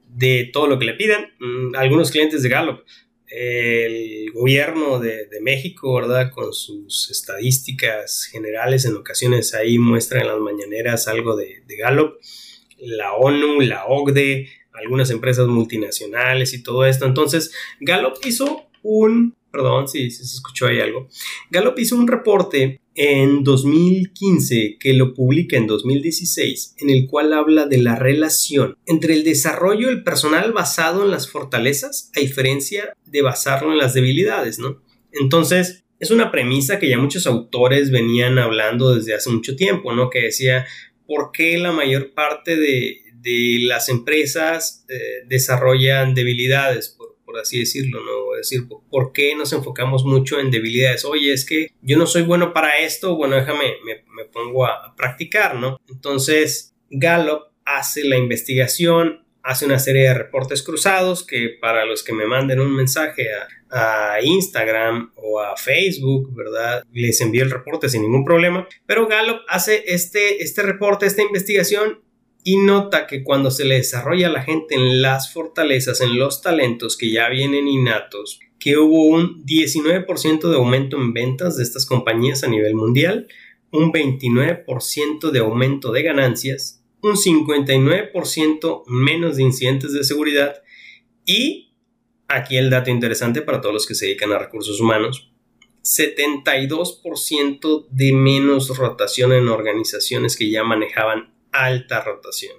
de, todo lo que le piden. Mm, algunos clientes de Gallup, el gobierno de, México, ¿verdad? Con sus estadísticas generales, en ocasiones ahí muestran en las mañaneras algo de, de Gallup, la ONU, la OCDE, algunas empresas multinacionales y todo esto. Entonces, Gallup hizo un, perdón si, se escuchó ahí algo, Gallup hizo un reporte en 2015 que lo publica en 2016, en el cual habla de la relación entre el desarrollo del personal basado en las fortalezas, a diferencia de basarlo en las debilidades, ¿no? Entonces, es una premisa que ya muchos autores venían hablando desde hace mucho tiempo, ¿no? Que decía, ¿por qué la mayor parte de, las empresas eh, desarrollan debilidades? Por así decirlo, ¿no? Es decir, ¿por qué nos enfocamos mucho en debilidades? Oye, es que yo no soy bueno para esto, bueno, déjame, me, pongo a, practicar, ¿no? Entonces, Gallup hace la investigación, hace una serie de reportes cruzados que para los que me manden un mensaje a, a, Instagram o a Facebook, ¿verdad? Les envío el reporte sin ningún problema. Pero Gallup hace este, este reporte, esta investigación y nota que cuando se le desarrolla a la gente en las fortalezas, en los talentos que ya vienen innatos, que hubo un 19% de aumento en ventas de estas compañías a nivel mundial, un 29% de aumento de ganancias, un 59% menos de incidentes de seguridad y, aquí el dato interesante para todos los que se dedican a recursos humanos, 72% de menos rotación en organizaciones que ya manejaban alta rotación.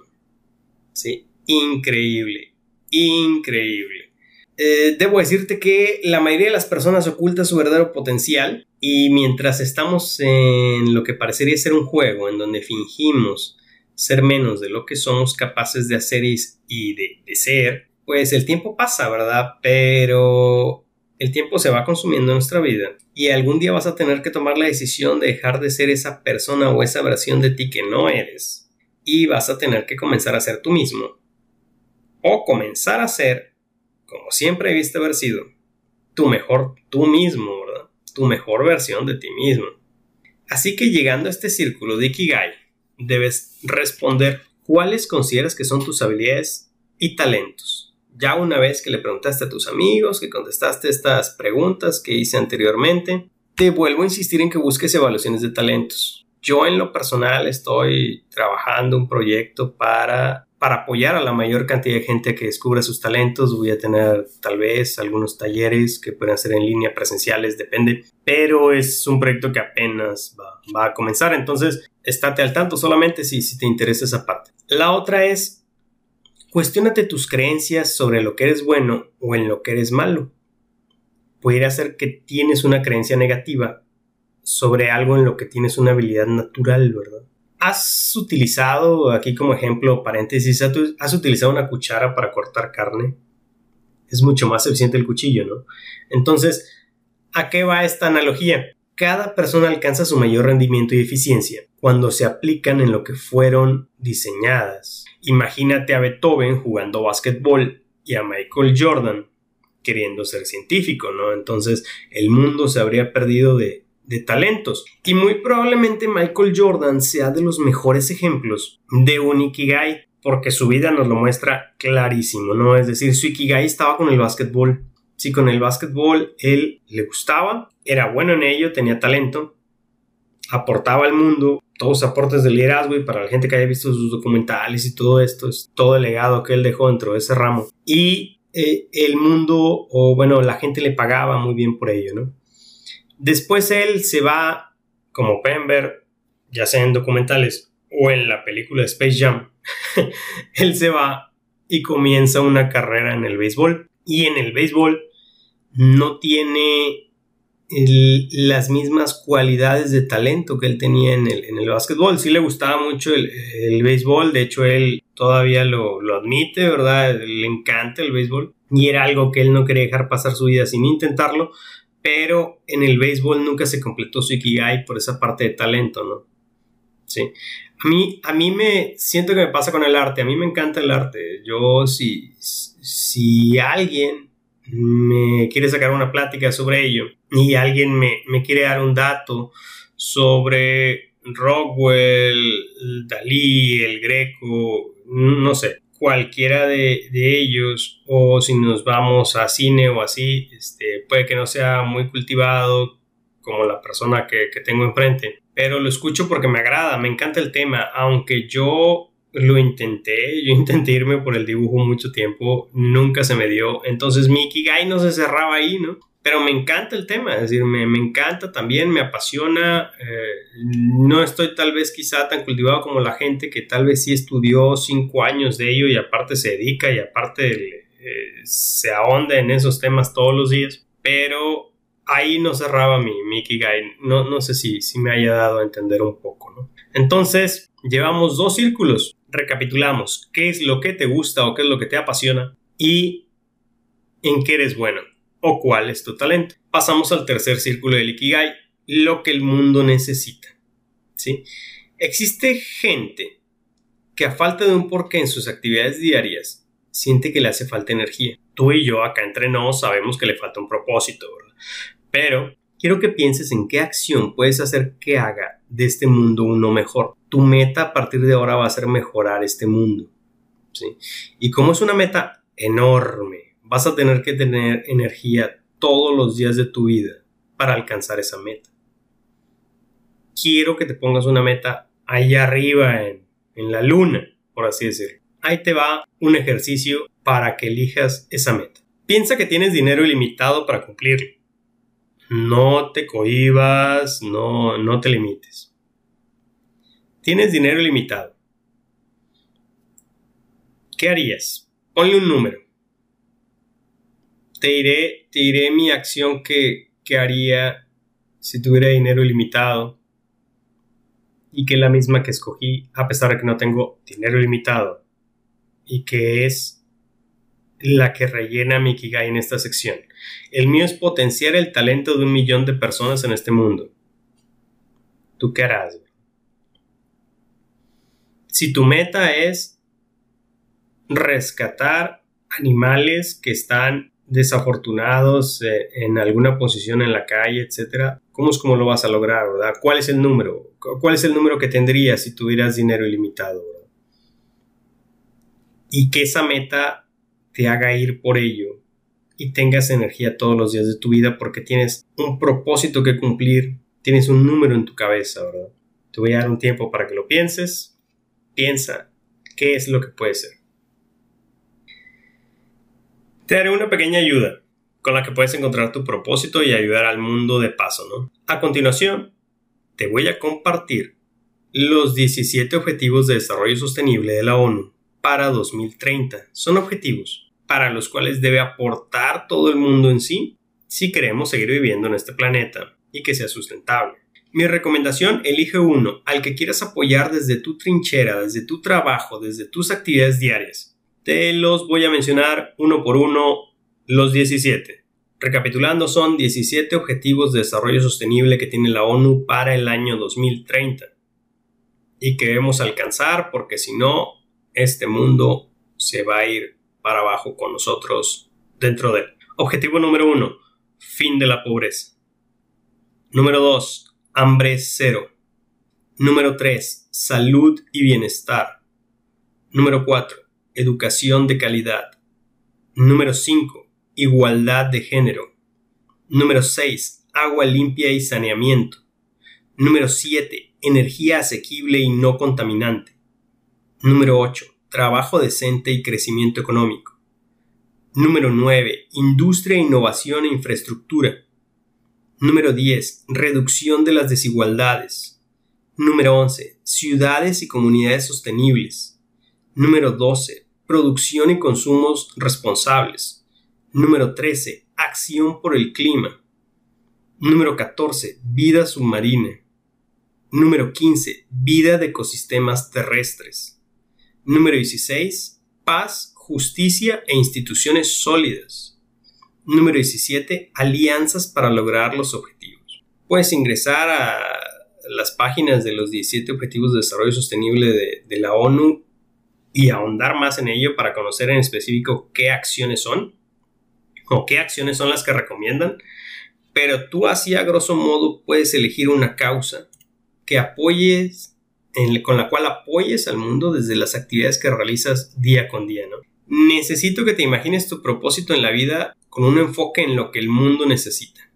¿Sí? Increíble, increíble. Eh, debo decirte que la mayoría de las personas oculta su verdadero potencial y mientras estamos en lo que parecería ser un juego en donde fingimos ser menos de lo que somos capaces de hacer y de, de ser, pues el tiempo pasa, ¿verdad? Pero el tiempo se va consumiendo en nuestra vida y algún día vas a tener que tomar la decisión de dejar de ser esa persona o esa versión de ti que no eres y vas a tener que comenzar a ser tú mismo o comenzar a ser, como siempre viste haber sido, tu mejor tú mismo. Tu mejor versión de ti mismo. Así que llegando a este círculo de Ikigai, debes responder cuáles consideras que son tus habilidades y talentos ya una vez que le preguntaste a tus amigos, que contestaste estas preguntas que hice anteriormente, te vuelvo a insistir en que busques evaluaciones de talentos. Yo en lo personal estoy trabajando un proyecto para, para apoyar a la mayor cantidad de gente que descubra sus talentos. Voy a tener tal vez algunos talleres que puedan ser en línea, presenciales, depende. Pero es un proyecto que apenas va, a comenzar. Entonces, estate al tanto solamente si, si te interesa esa parte. La otra es Cuestiónate tus creencias sobre lo que eres bueno o en lo que eres malo. Pudiera ser que tienes una creencia negativa sobre algo en lo que tienes una habilidad natural, ¿verdad? ¿Has utilizado, aquí como ejemplo, paréntesis, has utilizado una cuchara para cortar carne? Es mucho más eficiente el cuchillo, ¿no? Entonces, ¿a qué va esta analogía? Cada persona alcanza su mayor rendimiento y eficiencia cuando se aplican en lo que fueron diseñadas. Imagínate a Beethoven jugando básquetbol y a Michael Jordan queriendo ser científico, ¿no? Entonces el mundo se habría perdido de, de talentos. Y muy probablemente Michael Jordan sea de los mejores ejemplos de un Ikigai, porque su vida nos lo muestra clarísimo, ¿no? Es decir, su Ikigai estaba con el básquetbol. Si con el básquetbol él le gustaba, era bueno en ello, tenía talento, aportaba al mundo todos aportes de liderazgo y para la gente que haya visto sus documentales y todo esto, es todo el legado que él dejó dentro de ese ramo. Y eh, el mundo, o bueno, la gente le pagaba muy bien por ello, ¿no? Después él se va, como Pember, ya sea en documentales o en la película Space Jam, él se va y comienza una carrera en el béisbol. Y en el béisbol no tiene las mismas cualidades de talento que él tenía en el, en el básquetbol. Sí le gustaba mucho el, el béisbol, de hecho él todavía lo, lo, admite, ¿verdad? Le encanta el béisbol y era algo que él no quería dejar pasar su vida sin intentarlo, pero en el béisbol nunca se completó su Ikigai por esa parte de talento, ¿no? Sí. A mí, a mí me siento que me pasa con el arte, a mí me encanta el arte. Yo, si, si alguien me quiere sacar una plática sobre ello y alguien me, quiere dar un dato sobre Rockwell, Dalí, el Greco, no sé, cualquiera de, ellos, o si nos vamos a cine o así, este, puede que no sea muy cultivado como la persona que, tengo enfrente, pero lo escucho porque me agrada, me encanta el tema, aunque yo lo intenté, yo intenté irme por el dibujo mucho tiempo, nunca se me dio, entonces mi Ikigai no se cerraba ahí, ¿no? Pero me encanta el tema, es decir, me, encanta también, me apasiona, eh, no estoy tal vez quizá tan cultivado como la gente que tal vez sí estudió cinco años de ello y aparte se dedica y aparte eh, se ahonda en esos temas todos los días, pero ahí no cerraba mi, mi Ikigai, no, no sé si, si me haya dado a entender un poco. Entonces, llevamos dos círculos, recapitulamos qué es lo que te gusta o qué es lo que te apasiona y en qué eres bueno o cuál es tu talento. Pasamos al tercer círculo del Ikigai, lo que el mundo necesita. ¿sí? Existe gente que a falta de un porqué en sus actividades diarias siente que le hace falta energía. Tú y yo acá entre nos sabemos que le falta un propósito. Pero quiero que pienses en qué acción puedes hacer que haga de este mundo uno mejor. Tu meta a partir de ahora va a ser mejorar este mundo. ¿sí? Y como es una meta enorme, vas a tener que tener energía todos los días de tu vida para alcanzar esa meta. Quiero que te pongas una meta allá arriba en, en la luna, por así decirlo. Ahí te va un ejercicio para que elijas esa meta. Piensa que tienes dinero ilimitado para cumplirlo. No te cohibas, no, no te limites. Tienes dinero ilimitado. ¿Qué harías? Ponle un número. Te diré, te diré mi acción que, que haría si tuviera dinero ilimitado y que es la misma que escogí a pesar de que no tengo dinero ilimitado y que es la que rellena mi Kigai en esta sección. El mío es potenciar el talento de un millón de personas en este mundo. ¿Tú qué harás? Si tu meta es rescatar animales que están desafortunados eh, en alguna posición en la calle, etcétera, ¿cómo es como lo vas a lograr, verdad? ¿Cuál es el número? ¿Cuál es el número que tendrías si tuvieras dinero ilimitado, Y que esa meta te haga ir por ello y tengas energía todos los días de tu vida porque tienes un propósito que cumplir, tienes un número en tu cabeza, ¿verdad? Te voy a dar un tiempo para que lo pienses. Piensa qué es lo que puede ser. Te daré una pequeña ayuda con la que puedes encontrar tu propósito y ayudar al mundo de paso, ¿no? A continuación, te voy a compartir los 17 Objetivos de Desarrollo Sostenible de la ONU para 2030. Son objetivos para los cuales debe aportar todo el mundo en sí si queremos seguir viviendo en este planeta y que sea sustentable. Mi recomendación, elige uno al que quieras apoyar desde tu trinchera, desde tu trabajo, desde tus actividades diarias. Te los voy a mencionar uno por uno los 17. Recapitulando, son 17 objetivos de desarrollo sostenible que tiene la ONU para el año 2030 y que debemos alcanzar porque si no, este mundo se va a ir para abajo con nosotros dentro de él. Objetivo número uno, fin de la pobreza. Número dos, hambre cero. Número tres, salud y bienestar. Número cuatro, educación de calidad. Número cinco, igualdad de género. Número seis, agua limpia y saneamiento. Número siete, energía asequible y no contaminante. Número 8 trabajo decente y crecimiento económico. Número 9. Industria, innovación e infraestructura. Número 10. Reducción de las desigualdades. Número 11. Ciudades y comunidades sostenibles. Número 12. Producción y consumos responsables. Número 13. Acción por el clima. Número 14. Vida submarina. Número 15. Vida de ecosistemas terrestres. Número 16. Paz, justicia e instituciones sólidas. Número 17. Alianzas para lograr los objetivos. Puedes ingresar a las páginas de los 17 Objetivos de Desarrollo Sostenible de, de la ONU y ahondar más en ello para conocer en específico qué acciones son o qué acciones son las que recomiendan. Pero tú así a grosso modo puedes elegir una causa que apoyes con la cual apoyes al mundo desde las actividades que realizas día con día, ¿no? Necesito que te imagines tu propósito en la vida con un enfoque en lo que el mundo necesita.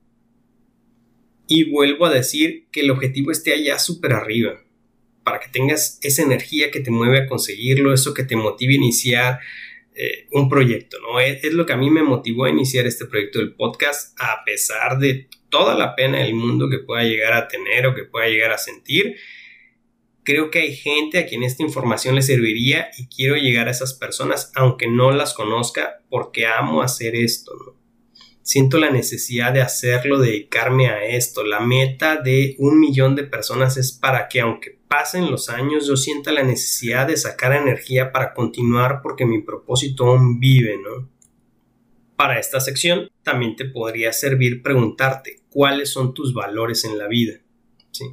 Y vuelvo a decir que el objetivo esté allá súper arriba, para que tengas esa energía que te mueve a conseguirlo, eso que te motive a iniciar eh, un proyecto, ¿no? Es, es, lo que a mí me motivó a iniciar este proyecto del podcast, a pesar de toda la pena del mundo que pueda llegar a tener o que pueda llegar a sentir creo que hay gente a quien esta información le serviría y quiero llegar a esas personas aunque no las conozca porque amo hacer esto. Siento la necesidad de hacerlo, dedicarme a esto. La meta de un millón de personas es para que aunque pasen los años yo sienta la necesidad de sacar energía para continuar porque mi propósito aún vive, ¿no? Para esta sección también te podría servir preguntarte cuáles son tus valores en la vida. ¿sí?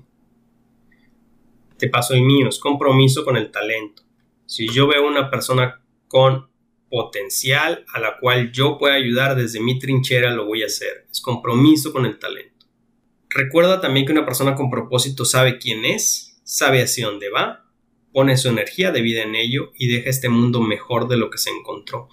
te paso el mío, es compromiso con el talento. Si yo veo una persona con potencial a la cual yo pueda ayudar desde mi trinchera, lo voy a hacer. Es compromiso con el talento. Recuerda también que una persona con propósito sabe quién es, sabe hacia dónde va, pone su energía de vida en ello y deja este mundo mejor de lo que se encontró.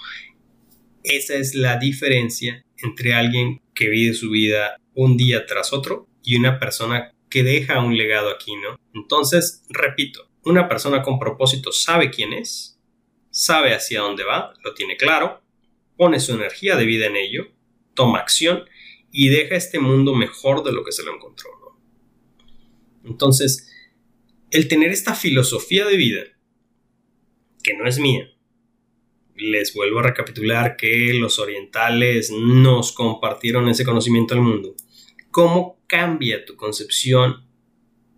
Esa es la diferencia entre alguien que vive su vida un día tras otro y una persona que deja un legado aquí, ¿no? Entonces, repito, una persona con propósito sabe quién es, sabe hacia dónde va, lo tiene claro, pone su energía de vida en ello, toma acción y deja este mundo mejor de lo que se lo encontró. Entonces, el tener esta filosofía de vida, que no es mía, les vuelvo a recapitular que los orientales nos compartieron ese conocimiento al mundo. ¿Cómo cambia tu concepción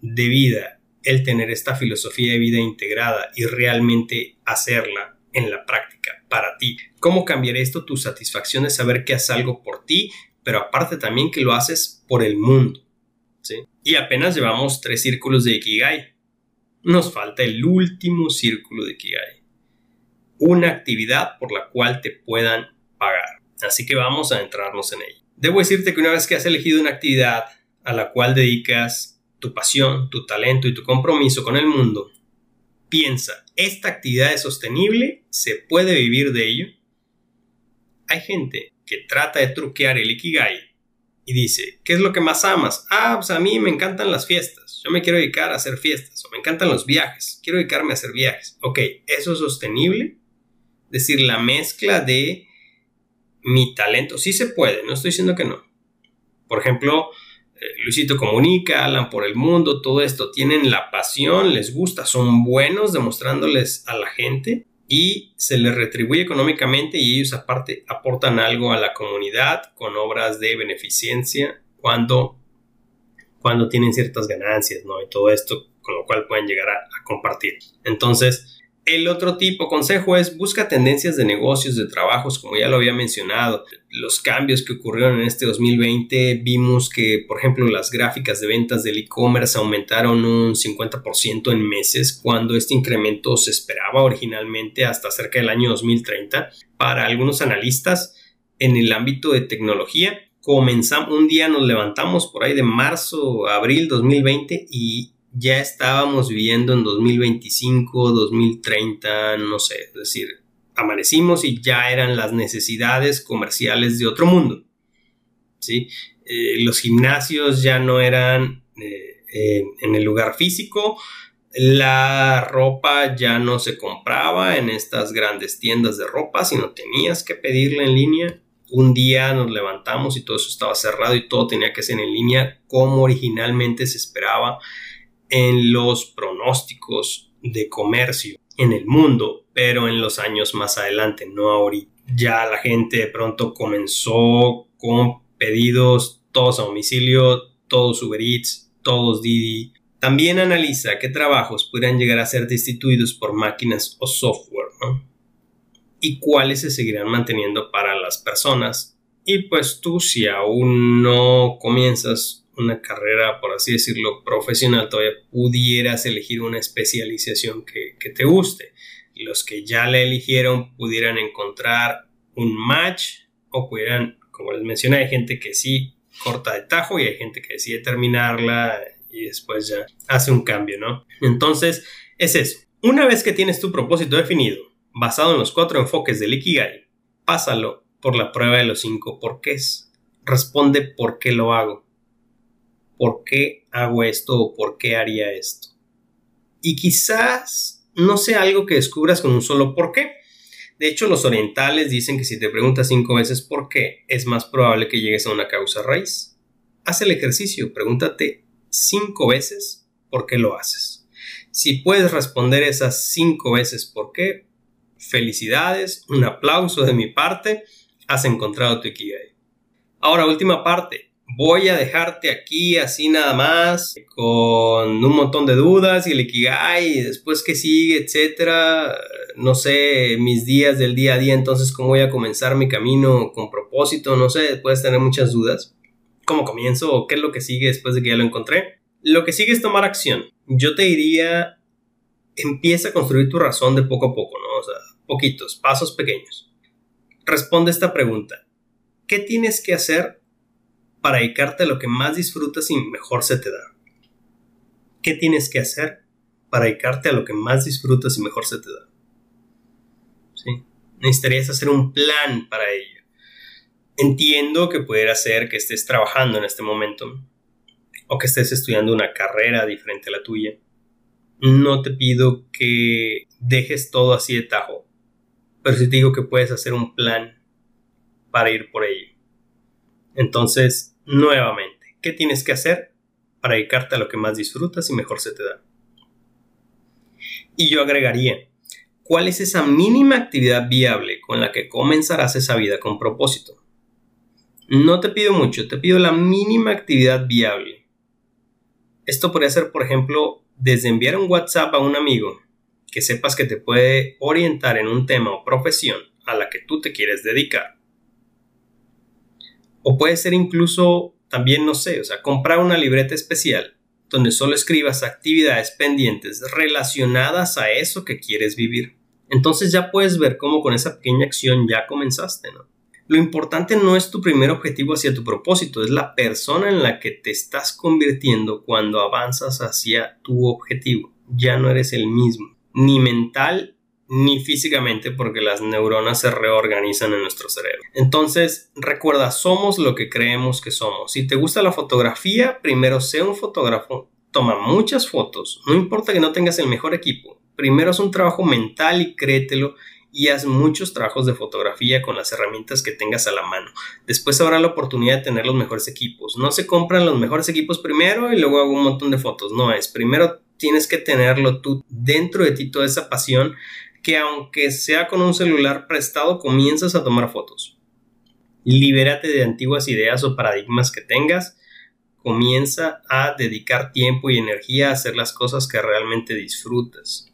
de vida el tener esta filosofía de vida integrada y realmente hacerla en la práctica para ti? ¿Cómo cambiaría esto tu satisfacción de saber que haces algo por ti, pero aparte también que lo haces por el mundo? ¿sí? Y apenas llevamos tres círculos de Ikigai. Nos falta el último círculo de Ikigai una actividad por la cual te puedan pagar. Así que vamos a adentrarnos en ella. Debo decirte que una vez que has elegido una actividad a la cual dedicas tu pasión, tu talento y tu compromiso con el mundo, piensa, ¿esta actividad es sostenible? ¿Se puede vivir de ello? Hay gente que trata de truquear el Ikigai y dice, ¿qué es lo que más amas? Ah, pues a mí me encantan las fiestas. Yo me quiero dedicar a hacer fiestas. O me encantan los viajes. Quiero dedicarme a hacer viajes. Ok, ¿eso es sostenible? decir, la mezcla de mi talento. Sí se puede, no estoy diciendo que no. Por ejemplo, Luisito Comunica, Alan por el Mundo, todo esto, tienen la pasión, les gusta, son buenos demostrándoles a la gente y se les retribuye económicamente y ellos aparte aportan algo a la comunidad con obras de beneficencia cuando, cuando tienen ciertas ganancias, ¿no? Y todo esto con lo cual pueden llegar a, a compartir. Entonces, el otro tipo consejo es busca tendencias de negocios, de trabajos, como ya lo había mencionado. Los cambios que ocurrieron en este 2020, vimos que, por ejemplo, las gráficas de ventas del e-commerce aumentaron un 50% en meses, cuando este incremento se esperaba originalmente hasta cerca del año 2030. Para algunos analistas, en el ámbito de tecnología, comenzamos, un día nos levantamos por ahí de marzo, abril 2020 y ya estábamos viviendo en 2025, 2030, no sé, es decir, amanecimos y ya eran las necesidades comerciales de otro mundo. ¿sí? Eh, los gimnasios ya no eran eh, en el lugar físico, la ropa ya no se compraba en estas grandes tiendas de ropa, sino tenías que pedirla en línea. Un día nos levantamos y todo eso estaba cerrado y todo tenía que ser en línea como originalmente se esperaba en los pronósticos de comercio en el mundo, pero en los años más adelante, no ahorita. Ya la gente de pronto comenzó con pedidos todos a domicilio, todos Uber Eats, todos Didi. También analiza qué trabajos podrían llegar a ser destituidos por máquinas o software, Y cuáles se seguirán manteniendo para las personas. Y pues tú si aún no comienzas una carrera, por así decirlo, profesional, todavía pudieras elegir una especialización que, te guste. Los que ya la eligieron pudieran encontrar un match o pudieran, como les mencioné, hay gente que sí corta de tajo y hay gente que decide terminarla y después ya hace un cambio, ¿no? Entonces, es eso. Una vez que tienes tu propósito definido, basado en los cuatro enfoques del Ikigai, pásalo por la prueba de los cinco porqués. Responde por qué lo hago por qué hago esto o por qué haría esto. Y quizás no sea algo que descubras con un solo por qué. De hecho, los orientales dicen que si te preguntas cinco veces por qué, es más probable que llegues a una causa raíz. Haz el ejercicio, pregúntate cinco veces por qué lo haces. Si puedes responder esas cinco veces por qué, felicidades, un aplauso de mi parte, has encontrado tu Ikigai. Ahora, última parte, voy a dejarte aquí así nada más, con un montón de dudas y el Ikigai, y después que sigue, etcétera. No sé, mis días del día a día, entonces cómo voy a comenzar mi camino con propósito, no sé, puedes tener muchas dudas. ¿Cómo comienzo o qué es lo que sigue después de que ya lo encontré? Lo que sigue es tomar acción. Yo te diría, empieza a construir tu razón de poco a poco, ¿no? O sea, poquitos, pasos pequeños. Responde esta pregunta. ¿Qué tienes que hacer para dedicarte a lo que más disfrutas y mejor se te da. ¿Qué tienes que hacer para dedicarte a lo que más disfrutas y mejor se te da? ¿Sí? Necesitarías hacer un plan para ello. Entiendo que pudiera ser que estés trabajando en este momento o que estés estudiando una carrera diferente a la tuya. No te pido que dejes todo así de tajo, pero sí te digo que puedes hacer un plan para ir por ello. Entonces, nuevamente, ¿qué tienes que hacer para dedicarte a lo que más disfrutas y mejor se te da? Y yo agregaría, ¿cuál es esa mínima actividad viable con la que comenzarás esa vida con propósito? No te pido mucho, te pido la mínima actividad viable. Esto podría ser, por ejemplo, desde enviar un WhatsApp a un amigo que sepas que te puede orientar en un tema o profesión a la que tú te quieres dedicar. O puede ser incluso también, no sé, o sea, comprar una libreta especial donde solo escribas actividades pendientes relacionadas a eso que quieres vivir. Entonces ya puedes ver cómo con esa pequeña acción ya comenzaste, ¿no? Lo importante no es tu primer objetivo hacia tu propósito, es la persona en la que te estás convirtiendo cuando avanzas hacia tu objetivo. Ya no eres el mismo, ni mental ni físicamente porque las neuronas se reorganizan en nuestro cerebro. Entonces, recuerda, somos lo que creemos que somos. Si te gusta la fotografía, primero sé un fotógrafo, toma muchas fotos, no importa que no tengas el mejor equipo. Primero es un trabajo mental y créetelo y haz muchos trabajos de fotografía con las herramientas que tengas a la mano. Después habrá la oportunidad de tener los mejores equipos. No se compran los mejores equipos primero y luego hago un montón de fotos. No es. Primero tienes que tenerlo tú dentro de ti toda esa pasión que aunque sea con un celular prestado, comienzas a tomar fotos. Libérate de antiguas ideas o paradigmas que tengas. Comienza a dedicar tiempo y energía a hacer las cosas que realmente disfrutas.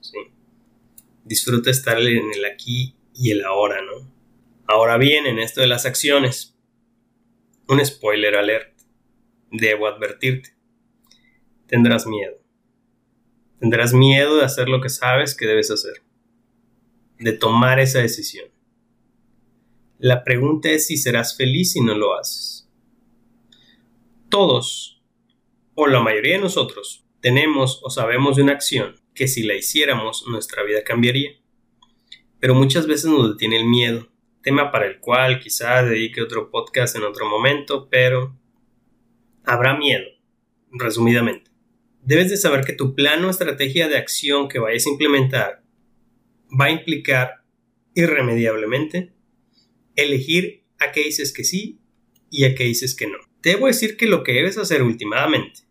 Disfruta estar en el aquí y el ahora, ¿no? Ahora bien, en esto de las acciones, un spoiler alert. Debo advertirte. Tendrás miedo. Tendrás miedo de hacer lo que sabes que debes hacer de tomar esa decisión. La pregunta es si serás feliz si no lo haces. Todos, o la mayoría de nosotros, tenemos o sabemos de una acción que si la hiciéramos nuestra vida cambiaría. Pero muchas veces nos detiene el miedo, tema para el cual quizá dedique otro podcast en otro momento, pero habrá miedo, resumidamente. Debes de saber que tu plan o estrategia de acción que vayas a implementar va a implicar irremediablemente elegir a qué dices que sí y a qué dices que no. Debo decir que lo que debes hacer últimamente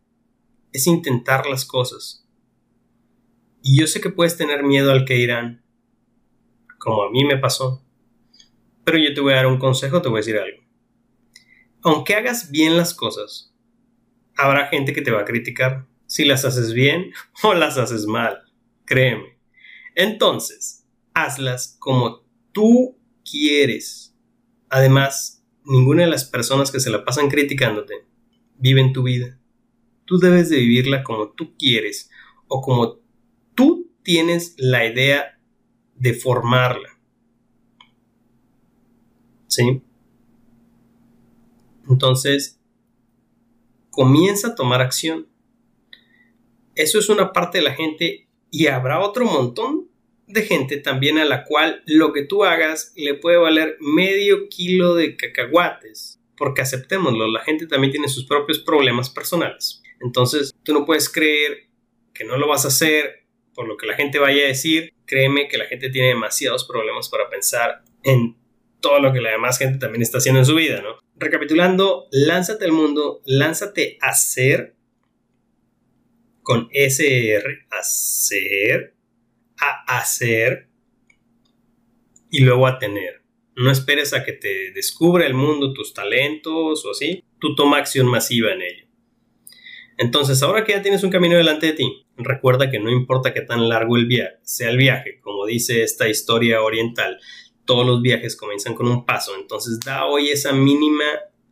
es intentar las cosas. Y yo sé que puedes tener miedo al que dirán, como a mí me pasó. Pero yo te voy a dar un consejo, te voy a decir algo. Aunque hagas bien las cosas, habrá gente que te va a criticar si las haces bien o las haces mal. Créeme. Entonces, hazlas como tú quieres. Además, ninguna de las personas que se la pasan criticándote viven tu vida. Tú debes de vivirla como tú quieres o como tú tienes la idea de formarla. ¿Sí? Entonces, comienza a tomar acción. Eso es una parte de la gente y habrá otro montón de gente también a la cual lo que tú hagas le puede valer medio kilo de cacahuates. Porque aceptémoslo, la gente también tiene sus propios problemas personales. Entonces, tú no puedes creer que no lo vas a hacer por lo que la gente vaya a decir. Créeme que la gente tiene demasiados problemas para pensar en todo lo que la demás gente también está haciendo en su vida, ¿no? Recapitulando, lánzate al mundo, lánzate a ser con SR, hacer, a hacer y luego a tener. No esperes a que te descubra el mundo tus talentos o así. Tú toma acción masiva en ello. Entonces, ahora que ya tienes un camino delante de ti, recuerda que no importa qué tan largo el viaje, sea el viaje, como dice esta historia oriental, todos los viajes comienzan con un paso. Entonces, da hoy esa mínima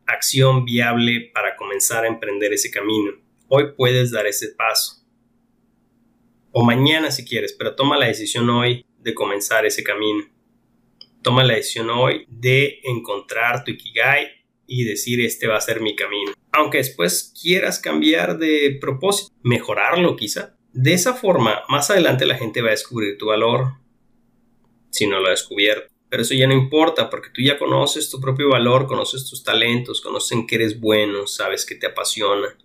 acción viable para comenzar a emprender ese camino. Hoy puedes dar ese paso. O mañana si quieres, pero toma la decisión hoy de comenzar ese camino. Toma la decisión hoy de encontrar tu Ikigai y decir este va a ser mi camino. Aunque después quieras cambiar de propósito, mejorarlo quizá. De esa forma, más adelante la gente va a descubrir tu valor, si no lo ha descubierto. Pero eso ya no importa porque tú ya conoces tu propio valor, conoces tus talentos, conoces en qué eres bueno, sabes que te apasiona,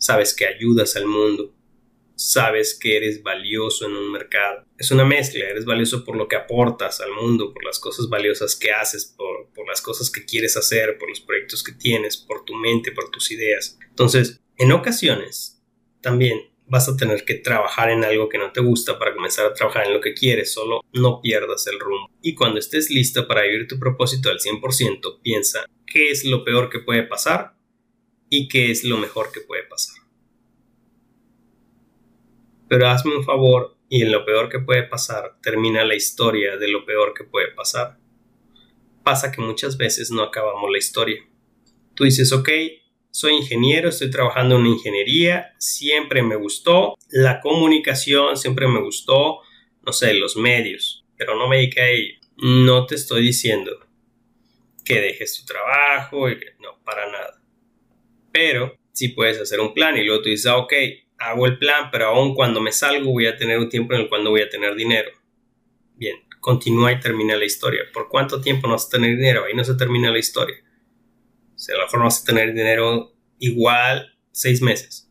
sabes que ayudas al mundo sabes que eres valioso en un mercado. Es una mezcla, eres valioso por lo que aportas al mundo, por las cosas valiosas que haces, por, las cosas que quieres hacer, por los proyectos que tienes, por tu mente, por tus ideas. Entonces, en ocasiones, también vas a tener que trabajar en algo que no te gusta para comenzar a trabajar en lo que quieres, solo no pierdas el rumbo. Y cuando estés listo para vivir tu propósito al 100%, piensa qué es lo peor que puede pasar y qué es lo mejor que puede pasar. Pero hazme un favor y en lo peor que puede pasar termina la historia de lo peor que puede pasar. Pasa que muchas veces no acabamos la historia. Tú dices, ok, soy ingeniero, estoy trabajando en ingeniería, siempre me gustó, la comunicación siempre me gustó, no sé, los medios, pero no me dediqué a ello. No te estoy diciendo que dejes tu trabajo no, para nada. Pero si puedes hacer un plan y luego tú dices, ah, ok, hago el plan, pero aún cuando me salgo voy a tener un tiempo en el cual no voy a tener dinero. Bien, continúa y termina la historia. ¿Por cuánto tiempo no vas a tener dinero? Ahí no se termina la historia. O sea, a lo mejor no vas a tener dinero igual seis meses.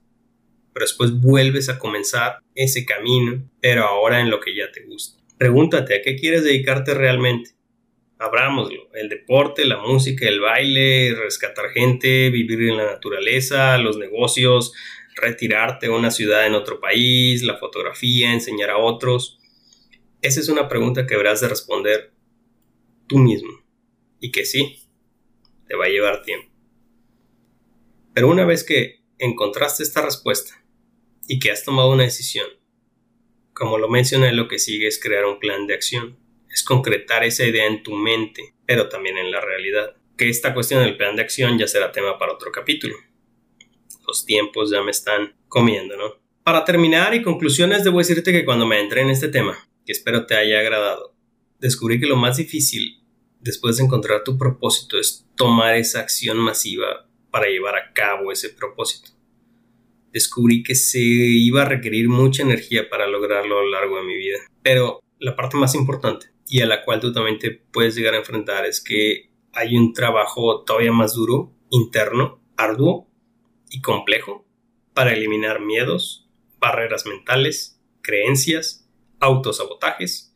Pero después vuelves a comenzar ese camino, pero ahora en lo que ya te gusta. Pregúntate, ¿a qué quieres dedicarte realmente? Abrámoslo. El deporte, la música, el baile, rescatar gente, vivir en la naturaleza, los negocios, retirarte a una ciudad en otro país, la fotografía, enseñar a otros? Esa es una pregunta que habrás de responder tú mismo. Y que sí, te va a llevar tiempo. Pero una vez que encontraste esta respuesta y que has tomado una decisión, como lo mencioné, lo que sigue es crear un plan de acción. Concretar esa idea en tu mente, pero también en la realidad. Que esta cuestión del plan de acción ya será tema para otro capítulo los tiempos ya me están comiendo, ¿no? Para terminar y conclusiones, debo decirte que cuando me entré en este tema, que espero te haya agradado, descubrí que lo más difícil después de encontrar tu propósito es tomar esa acción masiva para llevar a cabo ese propósito. Descubrí que se iba a requerir mucha energía para lograrlo a lo largo de mi vida. Pero la parte más importante y a la cual tú también puedes llegar a enfrentar es que hay un trabajo todavía más duro, interno, arduo, y complejo para eliminar miedos, barreras mentales, creencias, autosabotajes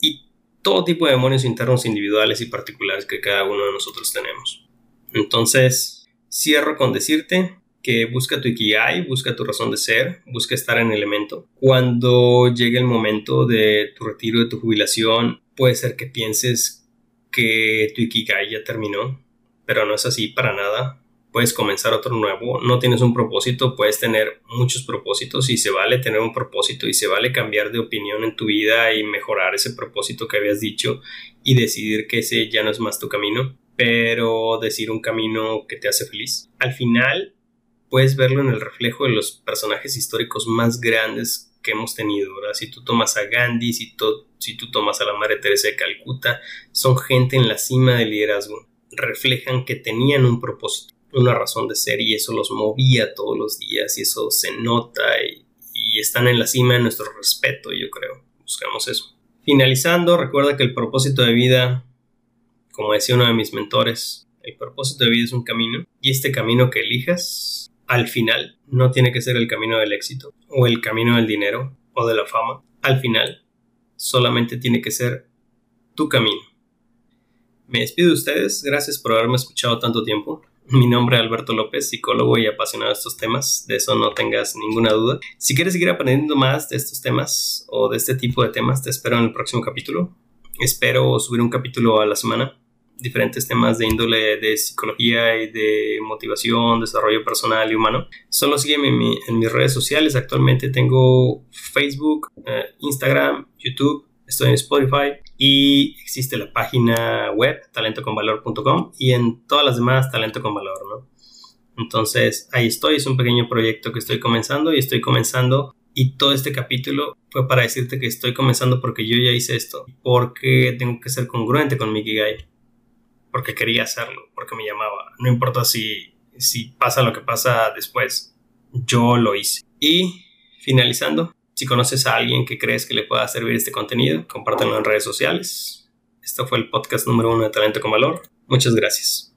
y todo tipo de demonios internos individuales y particulares que cada uno de nosotros tenemos. Entonces, cierro con decirte que busca tu Ikigai, busca tu razón de ser, busca estar en el elemento. Cuando llegue el momento de tu retiro, de tu jubilación, puede ser que pienses que tu Ikigai ya terminó, pero no es así para nada puedes comenzar otro nuevo, no tienes un propósito, puedes tener muchos propósitos y se vale tener un propósito y se vale cambiar de opinión en tu vida y mejorar ese propósito que habías dicho y decidir que ese ya no es más tu camino, pero decir un camino que te hace feliz. Al final puedes verlo en el reflejo de los personajes históricos más grandes que hemos tenido. Si tú tomas a Gandhi, si, si tú tomas a la Madre Teresa de Calcuta, son gente en la cima del liderazgo, reflejan que tenían un propósito una razón de ser y eso los movía todos los días y eso se nota y, están en la cima de nuestro respeto, yo creo. Buscamos eso. Finalizando, recuerda que el propósito de vida, como decía uno de mis mentores, el propósito de vida es un camino y este camino que elijas al final no tiene que ser el camino del éxito o el camino del dinero o de la fama. Al final solamente tiene que ser tu camino. Me despido de ustedes, gracias por haberme escuchado tanto tiempo. Mi nombre es Alberto López, psicólogo y apasionado de estos temas, de eso no tengas ninguna duda. Si quieres seguir aprendiendo más de estos temas o de este tipo de temas, te espero en el próximo capítulo. Espero subir un capítulo a la semana, diferentes temas de índole de psicología y de motivación, desarrollo personal y humano. Solo sígueme en, mis redes sociales, actualmente tengo Facebook, eh, Instagram, YouTube estoy en Spotify y existe la página web talentoconvalor.com y en todas las demás talento con valor, ¿no? Entonces ahí estoy, es un pequeño proyecto que estoy comenzando y estoy comenzando y todo este capítulo fue para decirte que estoy comenzando porque yo ya hice esto, porque tengo que ser congruente con mi Kigai. Porque quería hacerlo, porque me llamaba. No importa si, si pasa lo que pasa después, yo lo hice. Y finalizando, si conoces a alguien que crees que le pueda servir este contenido, compártanlo en redes sociales. Esto fue el podcast número uno de Talento con Valor. Muchas gracias.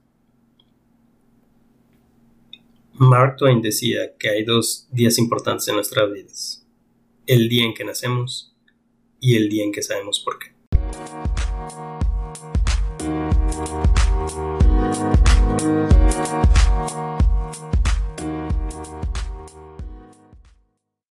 Mark Twain decía que hay dos días importantes en nuestras vidas. El día en que nacemos y el día en que sabemos por qué.